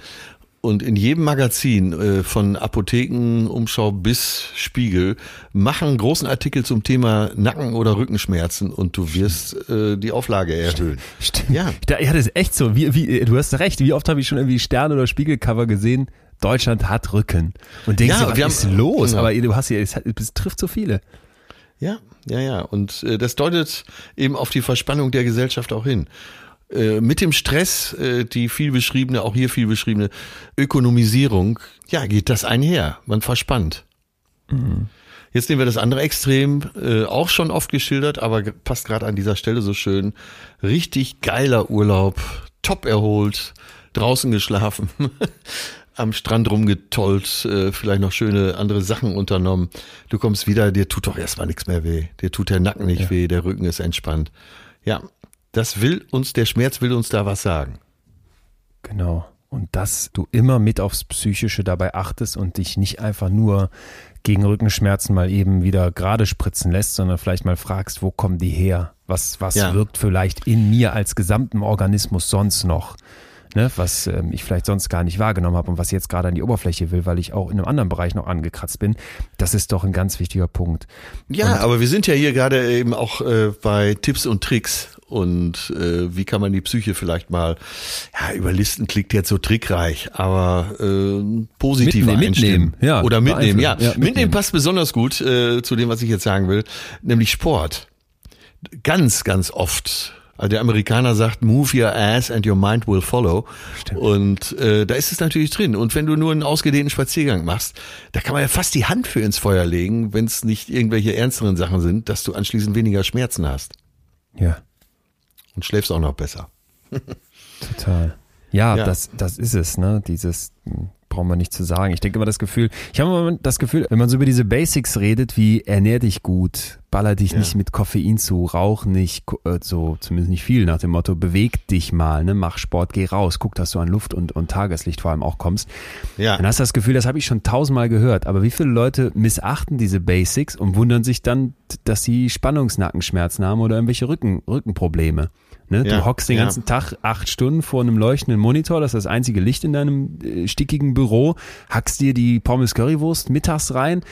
Und in jedem Magazin, äh, von Apotheken, Umschau bis Spiegel, machen großen Artikel zum Thema Nacken- oder Rückenschmerzen und du wirst äh, die Auflage erhöhen. Stimmt. Ja. ja, das ist echt so. Wie, wie, du hast recht. Wie oft habe ich schon irgendwie Stern- oder Spiegelcover gesehen? Deutschland hat Rücken. Und denkst ja, du, was ist haben, los? Genau. Aber du hast hier, es, es trifft so viele. Ja, ja, ja. Und äh, das deutet eben auf die Verspannung der Gesellschaft auch hin. Äh, mit dem Stress, äh, die viel beschriebene, auch hier viel beschriebene Ökonomisierung, ja, geht das einher. Man verspannt. Mhm. Jetzt nehmen wir das andere Extrem, äh, auch schon oft geschildert, aber passt gerade an dieser Stelle so schön. Richtig geiler Urlaub, top erholt, draußen geschlafen, [LAUGHS] am Strand rumgetollt, äh, vielleicht noch schöne andere Sachen unternommen. Du kommst wieder, dir tut doch erstmal nichts mehr weh. Dir tut der Nacken nicht ja. weh, der Rücken ist entspannt. Ja, das will uns, der Schmerz will uns da was sagen. Genau. Und dass du immer mit aufs Psychische dabei achtest und dich nicht einfach nur gegen Rückenschmerzen mal eben wieder gerade spritzen lässt, sondern vielleicht mal fragst, wo kommen die her? Was, was ja. wirkt vielleicht in mir als gesamten Organismus sonst noch? ne, was ähm, ich vielleicht sonst gar nicht wahrgenommen habe und was jetzt gerade an die Oberfläche will, weil ich auch in einem anderen Bereich noch angekratzt bin. Das ist doch ein ganz wichtiger Punkt. Ja, und, aber wir sind ja hier gerade eben auch äh, bei Tipps und Tricks und äh, wie kann man die Psyche vielleicht mal, ja, überlisten klingt jetzt so trickreich, aber äh, positiv mitnehmen. Mitnehmen, ja, Oder mitnehmen, ja. ja mitnehmen. mitnehmen passt besonders gut äh, zu dem, was ich jetzt sagen will, nämlich Sport. Ganz, ganz oft also der Amerikaner sagt, move your ass and your mind will follow. Stimmt. Und äh, da ist es natürlich drin. Und wenn du nur einen ausgedehnten Spaziergang machst, da kann man ja fast die Hand für ins Feuer legen, wenn es nicht irgendwelche ernsteren Sachen sind, dass du anschließend weniger Schmerzen hast. Ja. Und schläfst auch noch besser. Total. Ja, ja, Das, das ist es, ne? Dieses braucht man nicht zu sagen. Ich denke immer das Gefühl, ich habe immer das Gefühl, wenn man so über diese Basics redet, wie ernähr dich gut, baller dich ja. nicht mit Koffein zu, rauch nicht, äh, so zumindest nicht viel nach dem Motto, beweg dich mal, ne, mach Sport, geh raus, guck, dass du an Luft und, und Tageslicht vor allem auch kommst. Ja. Dann hast du das Gefühl, das habe ich schon tausendmal gehört, aber wie viele Leute missachten diese Basics und wundern sich dann, dass sie Spannungsnackenschmerzen haben oder irgendwelche Rücken, Rückenprobleme. Ne? Ja, du hockst den ganzen ja. Tag acht Stunden vor einem leuchtenden Monitor, das ist das einzige Licht in deinem äh, stickigen Büro, hackst dir die Pommes Currywurst mittags rein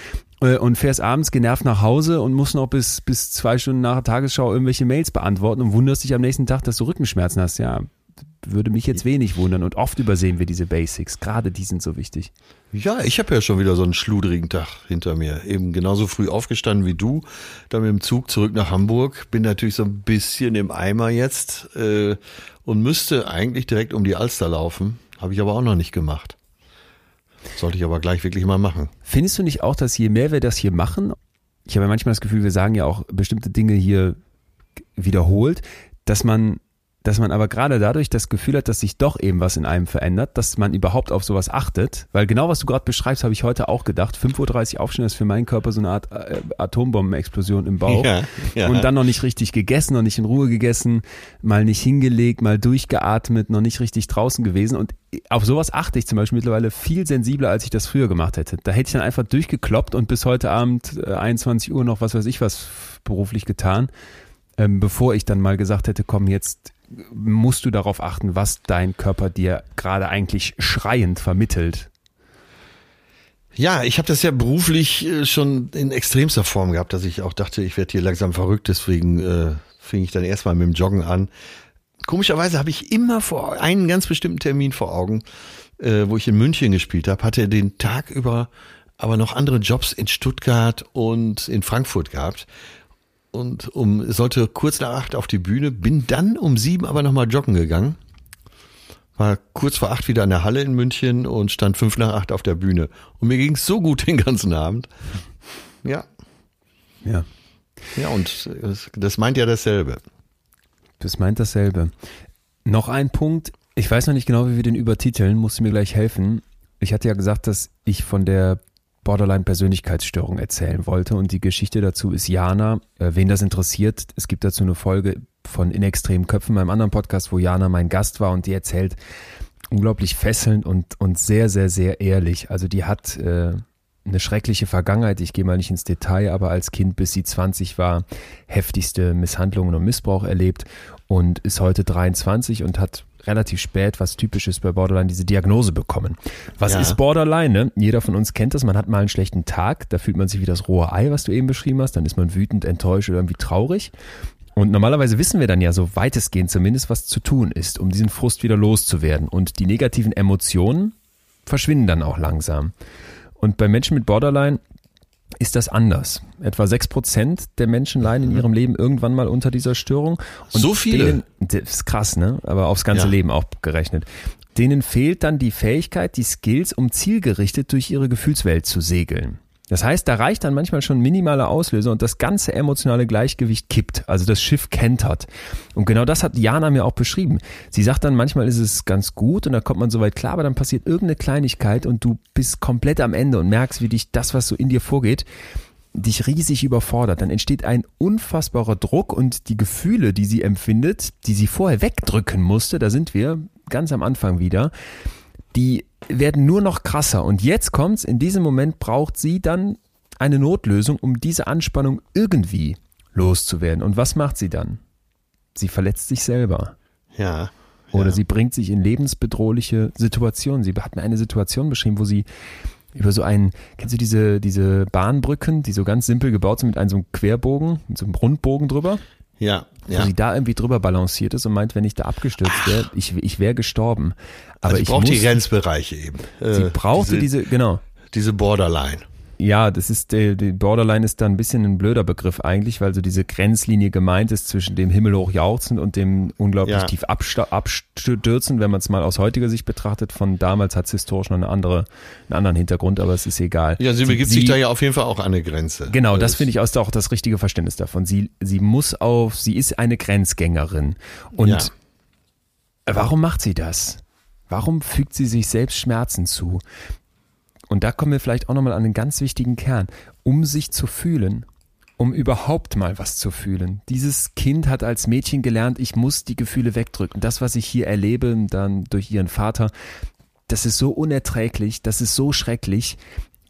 äh, und fährst abends genervt nach Hause und musst noch bis, bis zwei Stunden nach der Tagesschau irgendwelche Mails beantworten und wunderst dich am nächsten Tag, dass du Rückenschmerzen hast. Ja, würde mich jetzt wenig wundern und oft übersehen wir diese Basics. Gerade die sind so wichtig. Ja, ich habe ja schon wieder so einen schludrigen Tag hinter mir. Eben genauso früh aufgestanden wie du, dann mit dem Zug zurück nach Hamburg. Bin natürlich so ein bisschen im Eimer jetzt äh, und müsste eigentlich direkt um die Alster laufen. Habe ich aber auch noch nicht gemacht. Sollte ich aber gleich wirklich mal machen. Findest du nicht auch, dass je mehr wir das hier machen, ich habe ja manchmal das Gefühl, wir sagen ja auch bestimmte Dinge hier wiederholt, dass man dass man aber gerade dadurch das Gefühl hat, dass sich doch eben was in einem verändert, dass man überhaupt auf sowas achtet. Weil genau was du gerade beschreibst, habe ich heute auch gedacht. 5.30 Uhr aufstehen ist für meinen Körper so eine Art äh, Atombombenexplosion im Bauch. Ja, ja. Und dann noch nicht richtig gegessen, noch nicht in Ruhe gegessen, mal nicht hingelegt, mal durchgeatmet, noch nicht richtig draußen gewesen. Und auf sowas achte ich zum Beispiel mittlerweile viel sensibler, als ich das früher gemacht hätte. Da hätte ich dann einfach durchgekloppt und bis heute Abend äh, 21 Uhr noch was weiß ich was beruflich getan, ähm, bevor ich dann mal gesagt hätte, komm, jetzt musst du darauf achten, was dein Körper dir gerade eigentlich schreiend vermittelt. Ja, ich habe das ja beruflich äh, schon in extremster Form gehabt, dass ich auch dachte, ich werde hier langsam verrückt, deswegen äh, fing ich dann erstmal mit dem Joggen an. Komischerweise habe ich immer vor einen ganz bestimmten Termin vor Augen, äh, wo ich in München gespielt habe, hatte den Tag über aber noch andere Jobs in Stuttgart und in Frankfurt gehabt und um sollte kurz nach acht auf die Bühne, bin dann um sieben aber nochmal joggen gegangen. War kurz vor acht wieder in der Halle in München und stand fünf nach acht auf der Bühne. Und mir ging es so gut [LAUGHS] den ganzen Abend. Ja. Ja. Ja, und das meint ja dasselbe. Das meint dasselbe. Noch ein Punkt, ich weiß noch nicht genau, wie wir den übertiteln, musst du mir gleich helfen. Ich hatte ja gesagt, dass ich von der Borderline-Persönlichkeitsstörung erzählen wollte. Und die Geschichte dazu ist Jana. Äh, wen das interessiert, es gibt dazu eine Folge von In extremen Köpfen, meinem anderen Podcast, wo Jana mein Gast war und die erzählt unglaublich fesselnd und, und sehr, sehr, sehr ehrlich. Also die hat äh, eine schreckliche Vergangenheit. Ich gehe mal nicht ins Detail, aber als Kind, bis sie 20 war, heftigste Misshandlungen und Missbrauch erlebt und ist heute 23 und hat relativ spät, was typisch ist bei Borderline, diese Diagnose bekommen. Was ja. ist Borderline? Ne? Jeder von uns kennt das. Man hat mal einen schlechten Tag, da fühlt man sich wie das rohe Ei, was du eben beschrieben hast. Dann ist man wütend, enttäuscht oder irgendwie traurig. Und normalerweise wissen wir dann ja so weitestgehend zumindest, was zu tun ist, um diesen Frust wieder loszuwerden. Und die negativen Emotionen verschwinden dann auch langsam. Und bei Menschen mit Borderline ist das anders. Etwa sechs Prozent der Menschen leiden in mhm. ihrem Leben irgendwann mal unter dieser Störung. Und so viele? Denen, das ist krass, ne? Aber aufs ganze ja. Leben auch gerechnet. Denen fehlt dann die Fähigkeit, die Skills, um zielgerichtet durch ihre Gefühlswelt zu segeln. Das heißt, da reicht dann manchmal schon minimaler Auslöser und das ganze emotionale Gleichgewicht kippt. Also das Schiff kentert. Und genau das hat Jana mir auch beschrieben. Sie sagt dann, manchmal ist es ganz gut und da kommt man soweit klar, aber dann passiert irgendeine Kleinigkeit und du bist komplett am Ende und merkst, wie dich das, was so in dir vorgeht, dich riesig überfordert. Dann entsteht ein unfassbarer Druck und die Gefühle, die sie empfindet, die sie vorher wegdrücken musste, da sind wir ganz am Anfang wieder, die werden nur noch krasser. Und jetzt kommt's, in diesem Moment braucht sie dann eine Notlösung, um diese Anspannung irgendwie loszuwerden. Und was macht sie dann? Sie verletzt sich selber. Ja, Oder Ja. sie bringt sich in lebensbedrohliche Situationen. Sie hat mir eine Situation beschrieben, wo sie über so einen, kennst du diese, diese Bahnbrücken, die so ganz simpel gebaut sind mit einem so einem Querbogen, mit so einem Rundbogen drüber, Ja, wo ja. sie da irgendwie drüber balanciert ist und meint, wenn ich da abgestürzt wäre, ich, ich wäre gestorben. Aber also ich braucht muss, die Grenzbereiche eben. sie Äh, brauchte diese, genau. diese Borderline. Ja, das ist, der, die Borderline ist da ein bisschen ein blöder Begriff eigentlich, weil so diese Grenzlinie gemeint ist zwischen dem himmelhoch jauchzen und dem unglaublich Ja. tief abstürzen, wenn man es mal aus heutiger Sicht betrachtet. Von damals hat es historisch noch eine andere, einen anderen Hintergrund, aber es ist egal. Ja, sie begibt sich da ja auf jeden Fall auch an eine Grenze. Genau, das Äh, finde ich auch das richtige Verständnis davon. Sie, sie muss auf, sie ist eine Grenzgängerin. Und Ja. warum macht sie das? Warum fügt sie sich selbst Schmerzen zu? Und da kommen wir vielleicht auch nochmal an einen ganz wichtigen Kern. Um sich zu fühlen, um überhaupt mal was zu fühlen. Dieses Kind hat als Mädchen gelernt, ich muss die Gefühle wegdrücken. Das, was ich hier erlebe, dann durch ihren Vater, das ist so unerträglich, das ist so schrecklich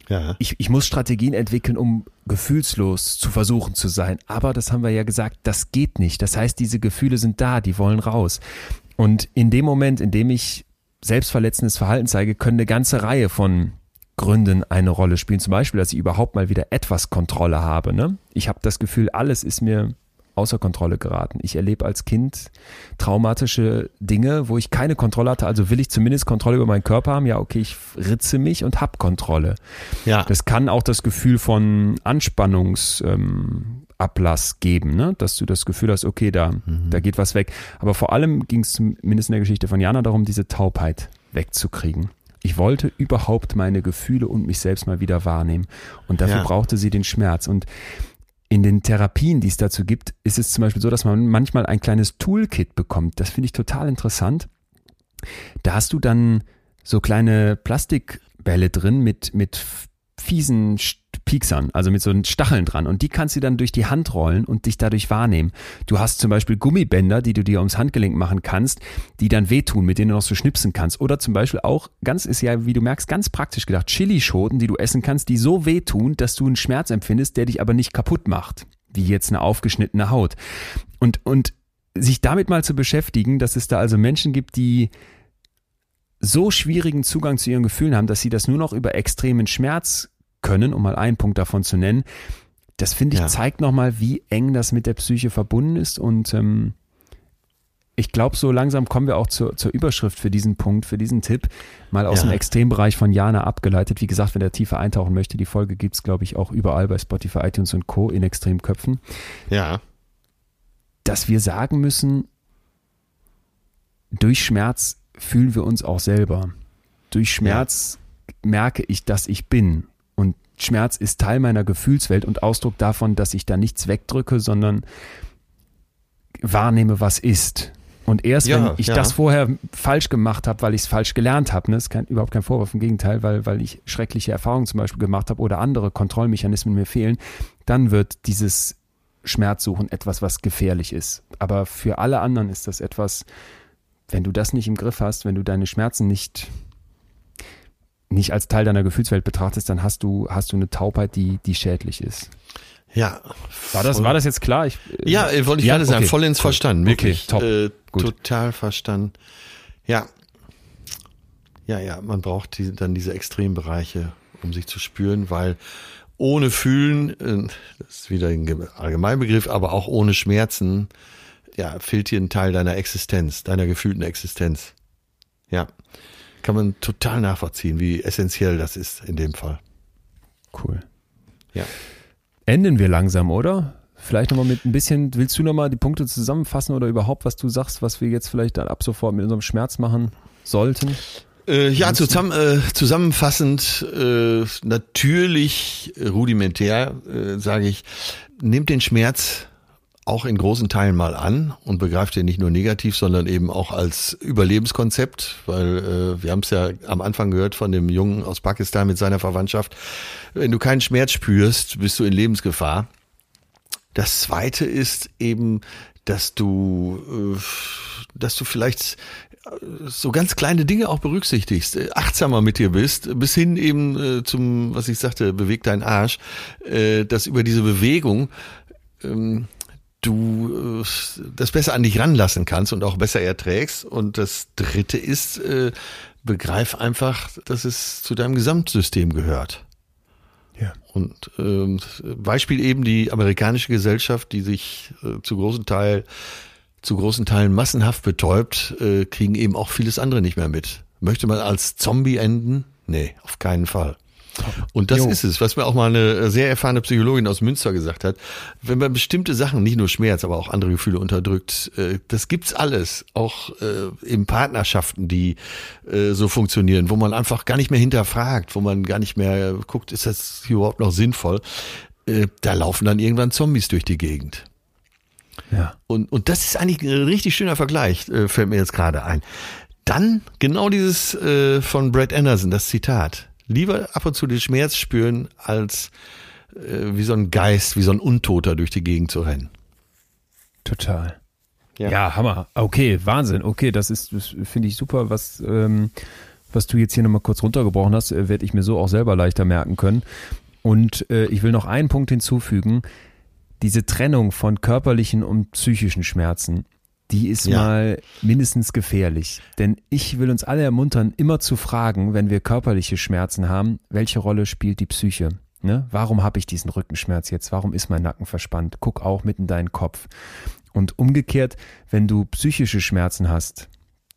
Ja. ich, ich muss Strategien entwickeln, um gefühlslos zu versuchen zu sein. Aber das haben wir ja gesagt, das geht nicht. Das heißt, diese Gefühle sind da, die wollen raus. Und in dem Moment, in dem ich selbstverletzendes Verhalten zeige, können eine ganze Reihe von Gründen eine Rolle spielen. Zum Beispiel, dass ich überhaupt mal wieder etwas Kontrolle habe. Ne? Ich habe das Gefühl, alles ist mir außer Kontrolle geraten. Ich erlebe als Kind traumatische Dinge, wo ich keine Kontrolle hatte. Also will ich zumindest Kontrolle über meinen Körper haben. Ja, okay, ich ritze mich und hab Kontrolle. Ja. Das kann auch das Gefühl von Anspannungsablass ähm, geben, ne? dass du das Gefühl hast, okay, da, da geht was weg. Aber vor allem ging es zumindest in der Geschichte von Jana darum, diese Taubheit wegzukriegen. Ich wollte überhaupt meine Gefühle und mich selbst mal wieder wahrnehmen. Und dafür Ja. brauchte sie den Schmerz. Und in den Therapien, die es dazu gibt, ist es zum Beispiel so, dass man manchmal ein kleines Toolkit bekommt. Das finde ich total interessant. Da hast du dann so kleine Plastikbälle drin mit, mit fiesen Pieksern, also mit so einen Stacheln dran. Und die kannst du dann durch die Hand rollen und dich dadurch wahrnehmen. Du hast zum Beispiel Gummibänder, die du dir ums Handgelenk machen kannst, die dann wehtun, mit denen du noch so schnipsen kannst. Oder zum Beispiel auch, ganz ist ja, wie du merkst, ganz praktisch gedacht, Chilischoten, die du essen kannst, die so wehtun, dass du einen Schmerz empfindest, der dich aber nicht kaputt macht. Wie jetzt eine aufgeschnittene Haut. Und, und sich damit mal zu beschäftigen, dass es da also Menschen gibt, die so schwierigen Zugang zu ihren Gefühlen haben, dass sie das nur noch über extremen Schmerz können, um mal einen Punkt davon zu nennen. Das finde ich Ja. zeigt nochmal, wie eng das mit der Psyche verbunden ist und ähm, ich glaube, so langsam kommen wir auch zur, zur Überschrift für diesen Punkt, für diesen Tipp, mal aus Ja. dem Extrembereich von Jana abgeleitet. Wie gesagt, wenn der tiefer eintauchen möchte, die Folge gibt's glaube ich, auch überall bei Spotify, iTunes und Co. in Extremköpfen Ja. dass wir sagen müssen, durch Schmerz fühlen wir uns auch selber. Durch Schmerz merke ich, dass ich bin. Schmerz ist Teil meiner Gefühlswelt und Ausdruck davon, dass ich da nichts wegdrücke, sondern wahrnehme, was ist. Und erst Ja, wenn ich ja. das vorher falsch gemacht habe, weil ich es falsch gelernt habe, ne, ist kein, überhaupt kein Vorwurf, im Gegenteil, weil, weil ich schreckliche Erfahrungen zum Beispiel gemacht habe oder andere Kontrollmechanismen mir fehlen, dann wird dieses Schmerzsuchen etwas, was gefährlich ist. Aber für alle anderen ist das etwas, wenn du das nicht im Griff hast, wenn du deine Schmerzen nicht, nicht als Teil deiner Gefühlswelt betrachtest, dann hast du, hast du eine Taubheit, die, die schädlich ist. Ja. War das, war das jetzt klar? Ich, äh, Ja, äh, wollte ich Ja, gerade sagen, okay, vollends cool. verstanden, wirklich. Okay, top, Äh, total verstanden. Ja. Ja, ja, man braucht die, dann diese Extrembereiche, um sich zu spüren, weil ohne Fühlen, äh, das ist wieder ein Ge- Allgemeinbegriff, aber auch ohne Schmerzen, ja, fehlt dir ein Teil deiner Existenz, deiner gefühlten Existenz. Ja. Kann man total nachvollziehen, wie essentiell das ist in dem Fall. Cool. Ja. Enden wir langsam, oder? Vielleicht nochmal mit ein bisschen, willst du nochmal die Punkte zusammenfassen oder überhaupt, was du sagst, was wir jetzt vielleicht dann ab sofort mit unserem Schmerz machen sollten? Äh, ja, zusammen, äh, zusammenfassend, äh, natürlich rudimentär, äh, sage ich, nehmt den Schmerz auch in großen Teilen mal an und begreift ihn nicht nur negativ, sondern eben auch als Überlebenskonzept, weil äh, wir haben es ja am Anfang gehört von dem Jungen aus Pakistan mit seiner Verwandtschaft. Wenn du keinen Schmerz spürst, bist du in Lebensgefahr. Das zweite ist eben, dass du, äh, dass du vielleicht äh, so ganz kleine Dinge auch berücksichtigst, äh, achtsamer mit dir bist, bis hin eben äh, zum, was ich sagte, beweg deinen Arsch, äh, dass über diese Bewegung ähm, du äh, das besser an dich ranlassen kannst und auch besser erträgst. Und das dritte ist, äh, begreif einfach, dass es zu deinem Gesamtsystem gehört. Ja. Und ähm, Beispiel eben die amerikanische Gesellschaft, die sich äh, zu großen Teil zu großen Teilen massenhaft betäubt, äh, kriegen eben auch vieles andere nicht mehr mit. Möchte man als Zombie enden? Nee, auf keinen Fall. Und das Jo. ist es, was mir auch mal eine sehr erfahrene Psychologin aus Münster gesagt hat. Wenn man bestimmte Sachen, nicht nur Schmerz, aber auch andere Gefühle unterdrückt, äh, das gibt's alles. Auch äh, in Partnerschaften, die äh, so funktionieren, wo man einfach gar nicht mehr hinterfragt, wo man gar nicht mehr guckt, ist das überhaupt noch sinnvoll? Äh, da laufen dann irgendwann Zombies durch die Gegend. Ja. Und, und das ist eigentlich ein richtig schöner Vergleich, äh, fällt mir jetzt gerade ein. Dann genau dieses äh, von Brad Anderson, das Zitat. Lieber ab und zu den Schmerz spüren, als äh, wie so ein Geist, wie so ein Untoter durch die Gegend zu rennen. Total. Ja. Ja. Hammer. Okay, Wahnsinn. Okay, das ist, das finde ich super, was, ähm, was du jetzt hier nochmal kurz runtergebrochen hast, äh, werde ich mir so auch selber leichter merken können. Und äh, ich will noch einen Punkt hinzufügen. Diese Trennung von körperlichen und psychischen Schmerzen, die ist Ja. mal mindestens gefährlich. Denn ich will uns alle ermuntern, immer zu fragen, wenn wir körperliche Schmerzen haben, welche Rolle spielt die Psyche? Ne? Warum habe ich diesen Rückenschmerz jetzt? Warum ist mein Nacken verspannt? Guck auch mit in deinen Kopf. Und umgekehrt, wenn du psychische Schmerzen hast,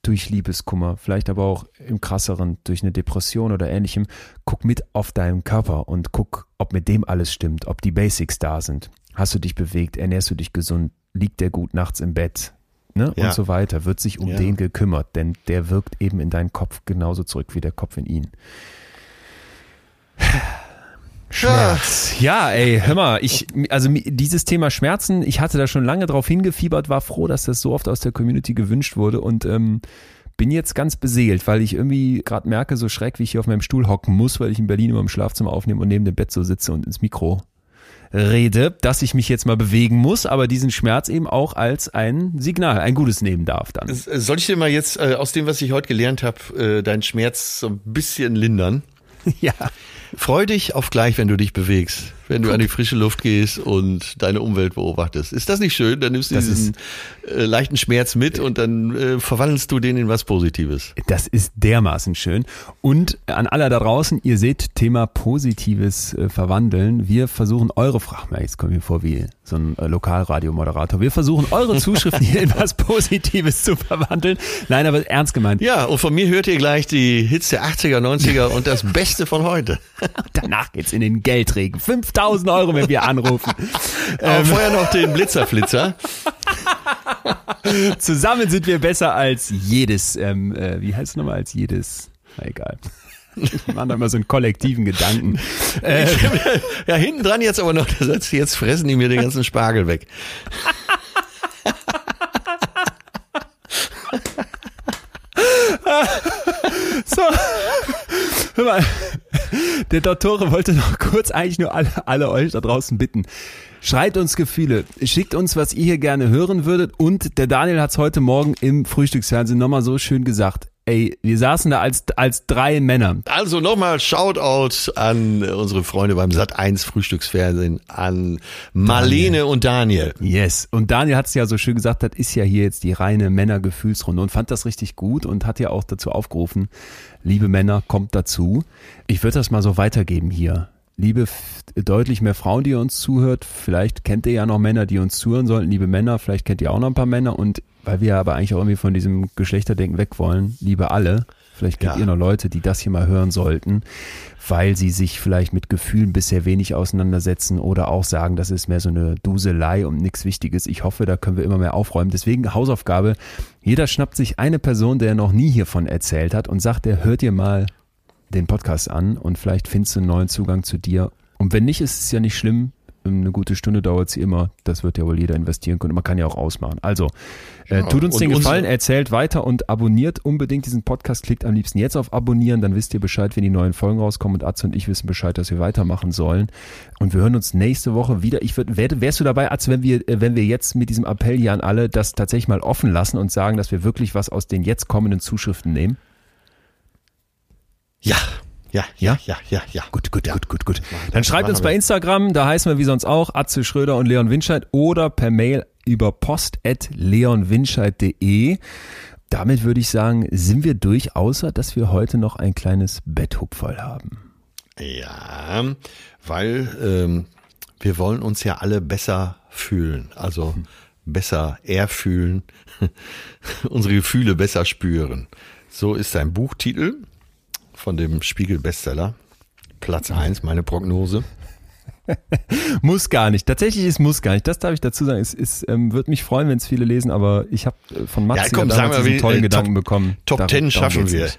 durch Liebeskummer, vielleicht aber auch im krasseren, durch eine Depression oder ähnlichem, guck mit auf deinen Körper und guck, ob mit dem alles stimmt, ob die Basics da sind. Hast du dich bewegt, ernährst du dich gesund, liegt der gut nachts im Bett, ne? Ja. Und so weiter, wird sich um Ja. den gekümmert, denn der wirkt eben in deinen Kopf genauso zurück wie der Kopf in ihn. Schmerz. Ja, ey, hör mal, ich, also dieses Thema Schmerzen, ich hatte da schon lange drauf hingefiebert, war froh, dass das so oft aus der Community gewünscht wurde und ähm, bin jetzt ganz beseelt, weil ich irgendwie gerade merke, so schräg wie ich hier auf meinem Stuhl hocken muss, weil ich in Berlin immer im Schlafzimmer aufnehme und neben dem Bett so sitze und ins Mikro rede, dass ich mich jetzt mal bewegen muss, aber diesen Schmerz eben auch als ein Signal, ein gutes nehmen darf dann. S- Soll ich dir mal jetzt äh, aus dem, was ich heute gelernt habe, äh, deinen Schmerz so ein bisschen lindern? [LAUGHS] Ja. Freu dich auf gleich, wenn du dich bewegst, wenn du an die frische Luft gehst und deine Umwelt beobachtest. Ist das nicht schön? Dann nimmst du Das diesen äh, leichten Schmerz mit und dann äh, verwandelst du den in was Positives. Das ist dermaßen schön. Und an alle da draußen, ihr seht Thema positives äh, Verwandeln. Wir versuchen eure Fragen, jetzt kommen wir vor wie so ein äh, Lokalradiomoderator. Wir versuchen eure Zuschriften hier in was Positives zu verwandeln. Nein, aber ernst gemeint. Ja, und von mir hört ihr gleich die Hits der 80er, 90er und das Beste von heute. [LAUGHS] Danach geht's in den Geldregen. 5000 Euro, wenn wir anrufen. [LAUGHS] Aber vorher noch den Blitzerflitzer. [LAUGHS] Zusammen sind wir besser als jedes, ähm, äh, wie heißt es nochmal, als jedes, na egal. Wir machen da immer so einen kollektiven Gedanken. [LAUGHS] Äh, Ja, hinten dran jetzt aber noch der Satz, jetzt fressen die mir den ganzen Spargel weg. So, hör mal, der Dottore wollte noch kurz eigentlich nur alle, alle euch da draußen bitten. Schreibt uns Gefühle, schickt uns, was ihr hier gerne hören würdet und der Daniel hat es heute Morgen im Frühstücksfernsehen nochmal so schön gesagt. Ey, wir saßen da als, als drei Männer. Also nochmal Shoutout an unsere Freunde beim Sat1 Frühstücksfernsehen, an Marlene und Daniel. Yes. Und Daniel hat es ja so schön gesagt, das ist ja hier jetzt die reine Männergefühlsrunde und fand das richtig gut und hat ja auch dazu aufgerufen, liebe Männer, kommt dazu. Ich würde das mal so weitergeben hier. Liebe, deutlich mehr Frauen, die ihr uns zuhört. Vielleicht kennt ihr ja noch Männer, die uns zuhören sollten. Liebe Männer, vielleicht kennt ihr auch noch ein paar Männer. Und weil wir aber eigentlich auch irgendwie von diesem Geschlechterdenken weg wollen, liebe alle, vielleicht kennt Ja. ihr noch Leute, die das hier mal hören sollten, weil sie sich vielleicht mit Gefühlen bisher wenig auseinandersetzen oder auch sagen, das ist mehr so eine Duselei und nichts Wichtiges. Ich hoffe, da können wir immer mehr aufräumen. Deswegen Hausaufgabe. Jeder schnappt sich eine Person, der noch nie hiervon erzählt hat und sagt, der hört dir mal den Podcast an und vielleicht findest du einen neuen Zugang zu dir. Und wenn nicht, ist es ja nicht schlimm. Eine gute Stunde dauert sie immer. Das wird ja wohl jeder investieren können. Man kann ja auch ausmachen. Also, äh, tut uns und den Gefallen, erzählt weiter und abonniert unbedingt diesen Podcast. Klickt am liebsten jetzt auf Abonnieren, dann wisst ihr Bescheid, wenn die neuen Folgen rauskommen. Und Atze und ich wissen Bescheid, dass wir weitermachen sollen. Und wir hören uns nächste Woche wieder. Ich würde, wär, wärst du dabei, Atze, wenn wir, äh, wenn wir jetzt mit diesem Appell hier an alle das tatsächlich mal offen lassen und sagen, dass wir wirklich was aus den jetzt kommenden Zuschriften nehmen? Ja, Ja, ja, ja, ja, ja. Gut, gut, ja. gut, gut, gut. Dann schreibt uns bei. Instagram, da heißen wir wie sonst auch Atze Schröder und Leon Winscheid oder per Mail über post.leonwinscheid.de. Damit würde ich sagen, sind wir durch, außer dass wir heute noch ein kleines Betthupferl haben. Ja, weil ähm, wir wollen uns ja alle besser fühlen, also besser erfühlen, [LAUGHS] unsere Gefühle besser spüren. So ist sein Buchtitel von dem Spiegel-Bestseller. Platz eins, meine Prognose. [LAUGHS] Muss gar nicht. Tatsächlich ist muss gar nicht. Das darf ich dazu sagen. Es, es ähm, würde mich freuen, wenn es viele lesen, aber ich habe äh, von Matze Ja, komm, damals wir, diesen tollen äh, Gedanken Top- bekommen. Top Darum- 10 darum schaffen wir.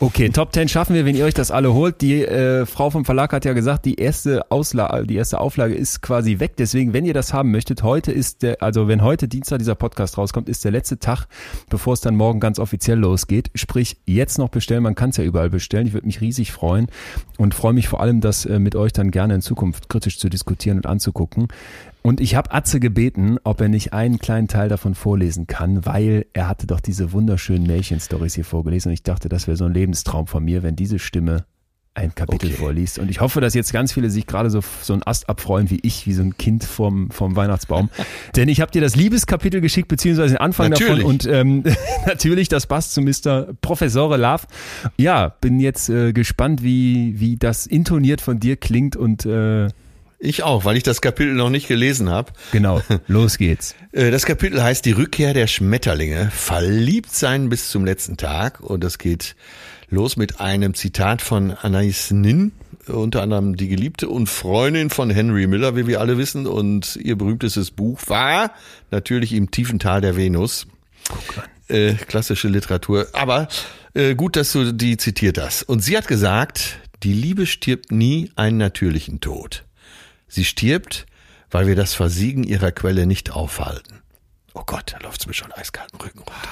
Okay, Top 10 schaffen wir, wenn ihr euch das alle holt. Die äh, Frau vom Verlag hat ja gesagt, die erste Ausla die erste Auflage ist quasi weg. Deswegen, wenn ihr das haben möchtet, heute ist der, also wenn heute Dienstag dieser Podcast rauskommt, ist der letzte Tag, bevor es dann morgen ganz offiziell losgeht. Sprich, jetzt noch bestellen. Man kann es ja überall bestellen. Ich würde mich riesig freuen und freue mich vor allem, das äh, mit euch dann gerne in Zukunft kritisch zu diskutieren und anzugucken. Und ich habe Atze gebeten, ob er nicht einen kleinen Teil davon vorlesen kann, weil er hatte doch diese wunderschönen Märchenstories hier vorgelesen und ich dachte, das wäre so ein Lebenstraum von mir, wenn diese Stimme ein Kapitel Okay. vorliest. Und ich hoffe, dass jetzt ganz viele sich gerade so, so ein Ast abfreuen wie ich, wie so ein Kind vom, vom Weihnachtsbaum. [LAUGHS] Denn ich habe dir das Liebeskapitel geschickt, beziehungsweise den Anfang Natürlich. davon. Und ähm, [LAUGHS] natürlich, das passt zu Mr. Professore Love. Ja, bin jetzt äh, gespannt, wie, wie das intoniert von dir klingt und äh, Ich auch, weil ich das Kapitel noch nicht gelesen habe. genau, [LAUGHS] los geht's. Äh, Das Kapitel heißt Die Rückkehr der Schmetterlinge. Verliebt sein bis zum letzten Tag. Und das geht los mit einem Zitat von Anais Nin, unter anderem die Geliebte und Freundin von Henry Miller, wie wir alle wissen. Und ihr berühmtestes Buch war natürlich im tiefen Tal der Venus. Äh, klassische Literatur. Aber äh, gut, dass du die zitiert hast. Und sie hat gesagt, die Liebe stirbt nie einen natürlichen Tod. Sie stirbt, weil wir das Versiegen ihrer Quelle nicht aufhalten. Oh Gott, da läuft's mir schon eiskalten Rücken runter.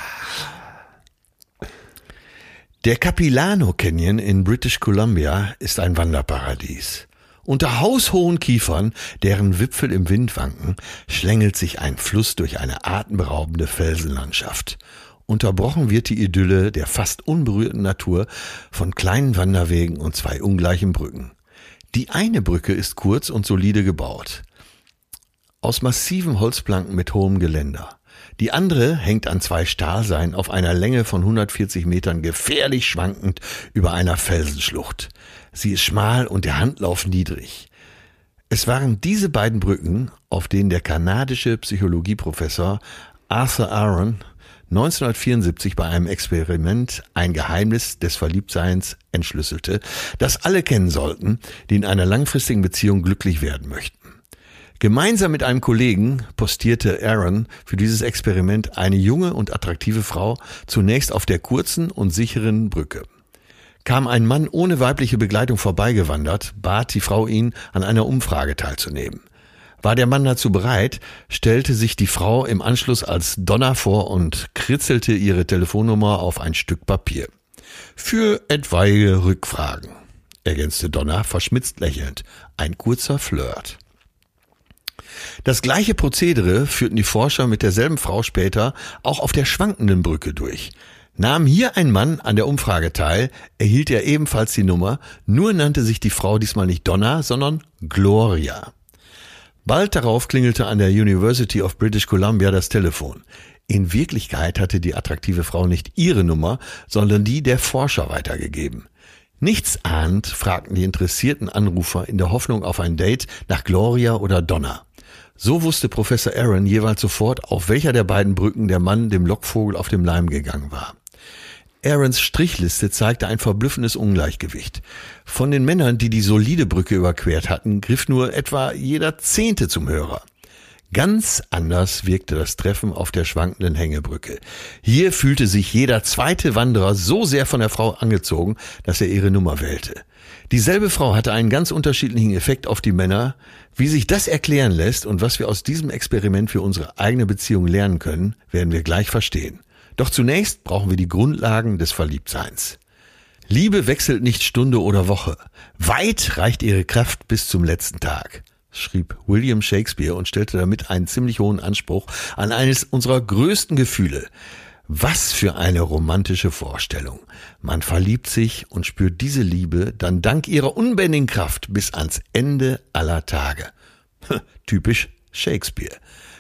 Der Capilano Canyon in British Columbia ist ein Wanderparadies. Unter haushohen Kiefern, deren Wipfel im Wind wanken, schlängelt sich ein Fluss durch eine atemberaubende Felsenlandschaft. Unterbrochen wird die Idylle der fast unberührten Natur von kleinen Wanderwegen und zwei ungleichen Brücken. Die eine Brücke ist kurz und solide gebaut aus massiven Holzplanken mit hohem Geländer. Die andere hängt an zwei Stahlseilen auf einer Länge von 140 Metern gefährlich schwankend über einer Felsenschlucht. Sie ist schmal und der Handlauf niedrig. Es waren diese beiden Brücken, auf denen der kanadische Psychologieprofessor Arthur Aaron 1974 bei einem Experiment ein Geheimnis des Verliebtseins entschlüsselte, das alle kennen sollten, die in einer langfristigen Beziehung glücklich werden möchten. Gemeinsam mit einem Kollegen postierte Aaron für dieses Experiment eine junge und attraktive Frau zunächst auf der kurzen und sicheren Brücke. Kam ein Mann ohne weibliche Begleitung vorbeigewandert, bat die Frau ihn, an einer Umfrage teilzunehmen. War der Mann dazu bereit, stellte sich die Frau im Anschluss als Donner vor und kritzelte ihre Telefonnummer auf ein Stück Papier. Für etwaige Rückfragen, ergänzte Donner verschmitzt lächelnd, ein kurzer Flirt. Das gleiche Prozedere führten die Forscher mit derselben Frau später auch auf der schwankenden Brücke durch. Nahm hier ein Mann an der Umfrage teil, erhielt er ebenfalls die Nummer, nur nannte sich die Frau diesmal nicht Donna, sondern Gloria. Bald darauf klingelte an der University of British Columbia das Telefon. In Wirklichkeit hatte die attraktive Frau nicht ihre Nummer, sondern die der Forscher weitergegeben. Nichts ahnt, fragten die interessierten Anrufer in der Hoffnung auf ein Date nach Gloria oder Donna. So wusste Professor Aaron jeweils sofort, auf welcher der beiden Brücken der Mann dem Lockvogel auf dem Leim gegangen war. Aarons Strichliste zeigte ein verblüffendes Ungleichgewicht. Von den Männern, die die solide Brücke überquert hatten, griff nur etwa jeder Zehnte zum Hörer. Ganz anders wirkte das Treffen auf der schwankenden Hängebrücke. Hier fühlte sich jeder zweite Wanderer so sehr von der Frau angezogen, dass er ihre Nummer wählte. Dieselbe Frau hatte einen ganz unterschiedlichen Effekt auf die Männer. Wie sich das erklären lässt und was wir aus diesem Experiment für unsere eigene Beziehung lernen können, werden wir gleich verstehen. Doch zunächst brauchen wir die Grundlagen des Verliebtseins. Liebe wechselt nicht Stunde oder Woche. Weit reicht ihre Kraft bis zum letzten Tag, schrieb William Shakespeare und stellte damit einen ziemlich hohen Anspruch an eines unserer größten Gefühle. Was für eine romantische Vorstellung. Man verliebt sich und spürt diese Liebe dann dank ihrer unbändigen Kraft bis ans Ende aller Tage. Typisch Shakespeare.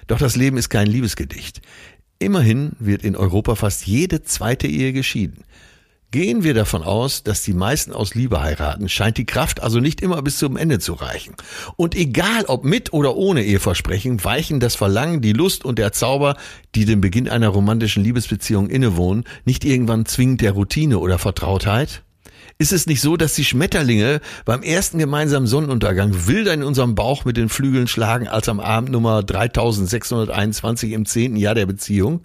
Doch das Leben ist kein Liebesgedicht. Immerhin wird in Europa fast jede zweite Ehe geschieden. Gehen wir davon aus, dass die meisten aus Liebe heiraten, scheint die Kraft also nicht immer bis zum Ende zu reichen. Und egal ob mit oder ohne Eheversprechen, weichen das Verlangen, die Lust und der Zauber, die dem Beginn einer romantischen Liebesbeziehung innewohnen, nicht irgendwann zwingend der Routine oder Vertrautheit? Ist es nicht so, dass die Schmetterlinge beim ersten gemeinsamen Sonnenuntergang wilder in unserem Bauch mit den Flügeln schlagen als am Abend Nummer 3621 im zehnten Jahr der Beziehung?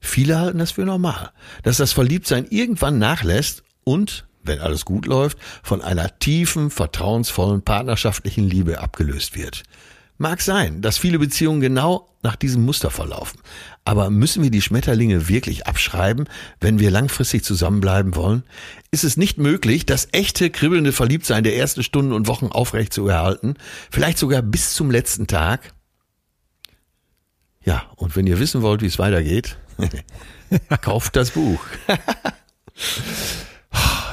Viele halten das für normal, dass das Verliebtsein irgendwann nachlässt und, wenn alles gut läuft, von einer tiefen, vertrauensvollen, partnerschaftlichen Liebe abgelöst wird. Mag sein, dass viele Beziehungen genau nach diesem Muster verlaufen. Aber müssen wir die Schmetterlinge wirklich abschreiben, wenn wir langfristig zusammenbleiben wollen? Ist es nicht möglich, das echte, kribbelnde Verliebtsein der ersten Stunden und Wochen aufrecht zu erhalten? Vielleicht sogar bis zum letzten Tag? Ja, und wenn ihr wissen wollt, wie es weitergeht, [LAUGHS] kauft das Buch. [LAUGHS]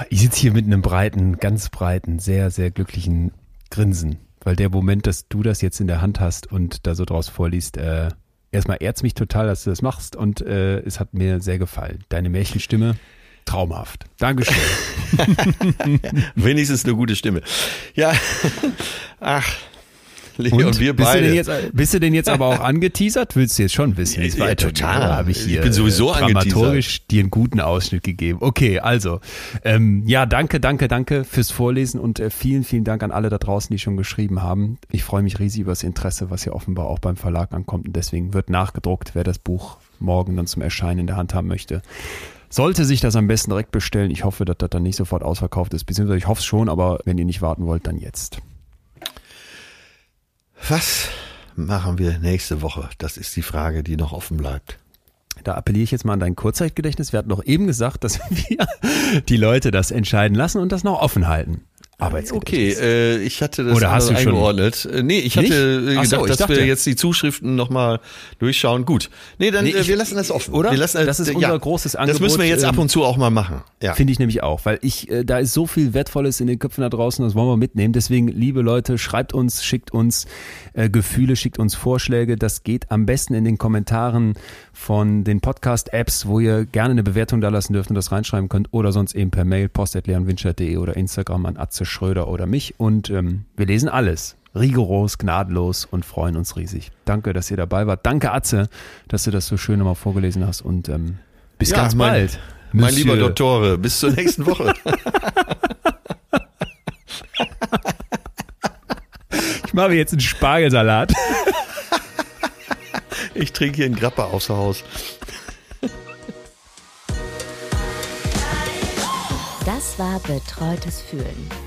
ich sitze hier mit einem breiten, ganz breiten, sehr, sehr glücklichen Grinsen, weil der Moment, dass du das jetzt in der Hand hast und da so draus vorliest, äh, erstmal ehrt mich total, dass du das machst und äh, es hat mir sehr gefallen. Deine Märchenstimme, traumhaft. Dankeschön. [LAUGHS] Wenigstens eine gute Stimme. Ja, ach, Leon, und wir bist beide. Du denn jetzt, bist du denn jetzt aber auch [LAUGHS] angeteasert? Willst du jetzt schon wissen, ja, weitergeht? Total. Habe ich, hier ich bin sowieso äh, dramaturgisch dir einen guten Ausschnitt gegeben. Okay, also ähm, ja, danke, danke, danke fürs Vorlesen und äh, vielen, vielen Dank an alle da draußen, die schon geschrieben haben. Ich freue mich riesig über das Interesse, was hier offenbar auch beim Verlag ankommt und deswegen wird nachgedruckt, wer das Buch morgen dann zum Erscheinen in der Hand haben möchte sollte sich das am besten direkt bestellen. Ich hoffe, dass das dann nicht sofort ausverkauft ist, beziehungsweise ich hoffe es schon, aber wenn ihr nicht warten wollt, dann jetzt. Was machen wir nächste Woche? Das ist die Frage, die noch offen bleibt. Da appelliere ich jetzt mal an dein Kurzzeitgedächtnis. Wir hatten doch eben gesagt, dass [LAUGHS] wir die Leute das entscheiden lassen und das noch offen halten. Okay, äh, ich hatte das Oder hast du eingeordnet. Schon? Äh, nee, ich hatte äh, gedacht, so, ich dass dachte. wir jetzt die Zuschriften nochmal durchschauen. Gut. Nee, dann nee, äh, ich, wir lassen das offen. Oder? Wir lassen, das ist unser ja, großes Angebot. Das müssen wir jetzt ab und zu auch mal machen. Ja. Finde ich nämlich auch, weil ich, äh, da ist so viel Wertvolles in den Köpfen da draußen, das wollen wir mitnehmen. Deswegen, liebe Leute, schreibt uns, schickt uns äh, Gefühle, schickt uns Vorschläge. Das geht am besten in den Kommentaren von den Podcast-Apps, wo ihr gerne eine Bewertung da lassen dürft und das reinschreiben könnt oder sonst eben per Mail post.leonwinter.de oder Instagram an Atze Schröder oder mich und ähm, wir lesen alles. Rigoros, gnadenlos und freuen uns riesig. Danke, dass ihr dabei wart. Danke, Atze, dass du das so schön nochmal vorgelesen hast und ähm, bis ja, ganz mein, bald. Mein Monsieur. lieber Dottore, bis zur nächsten Woche. [LAUGHS] ich mache jetzt einen Spargelsalat. [LAUGHS] ich trinke hier einen Grappa außer Haus. Das war Betreutes Fühlen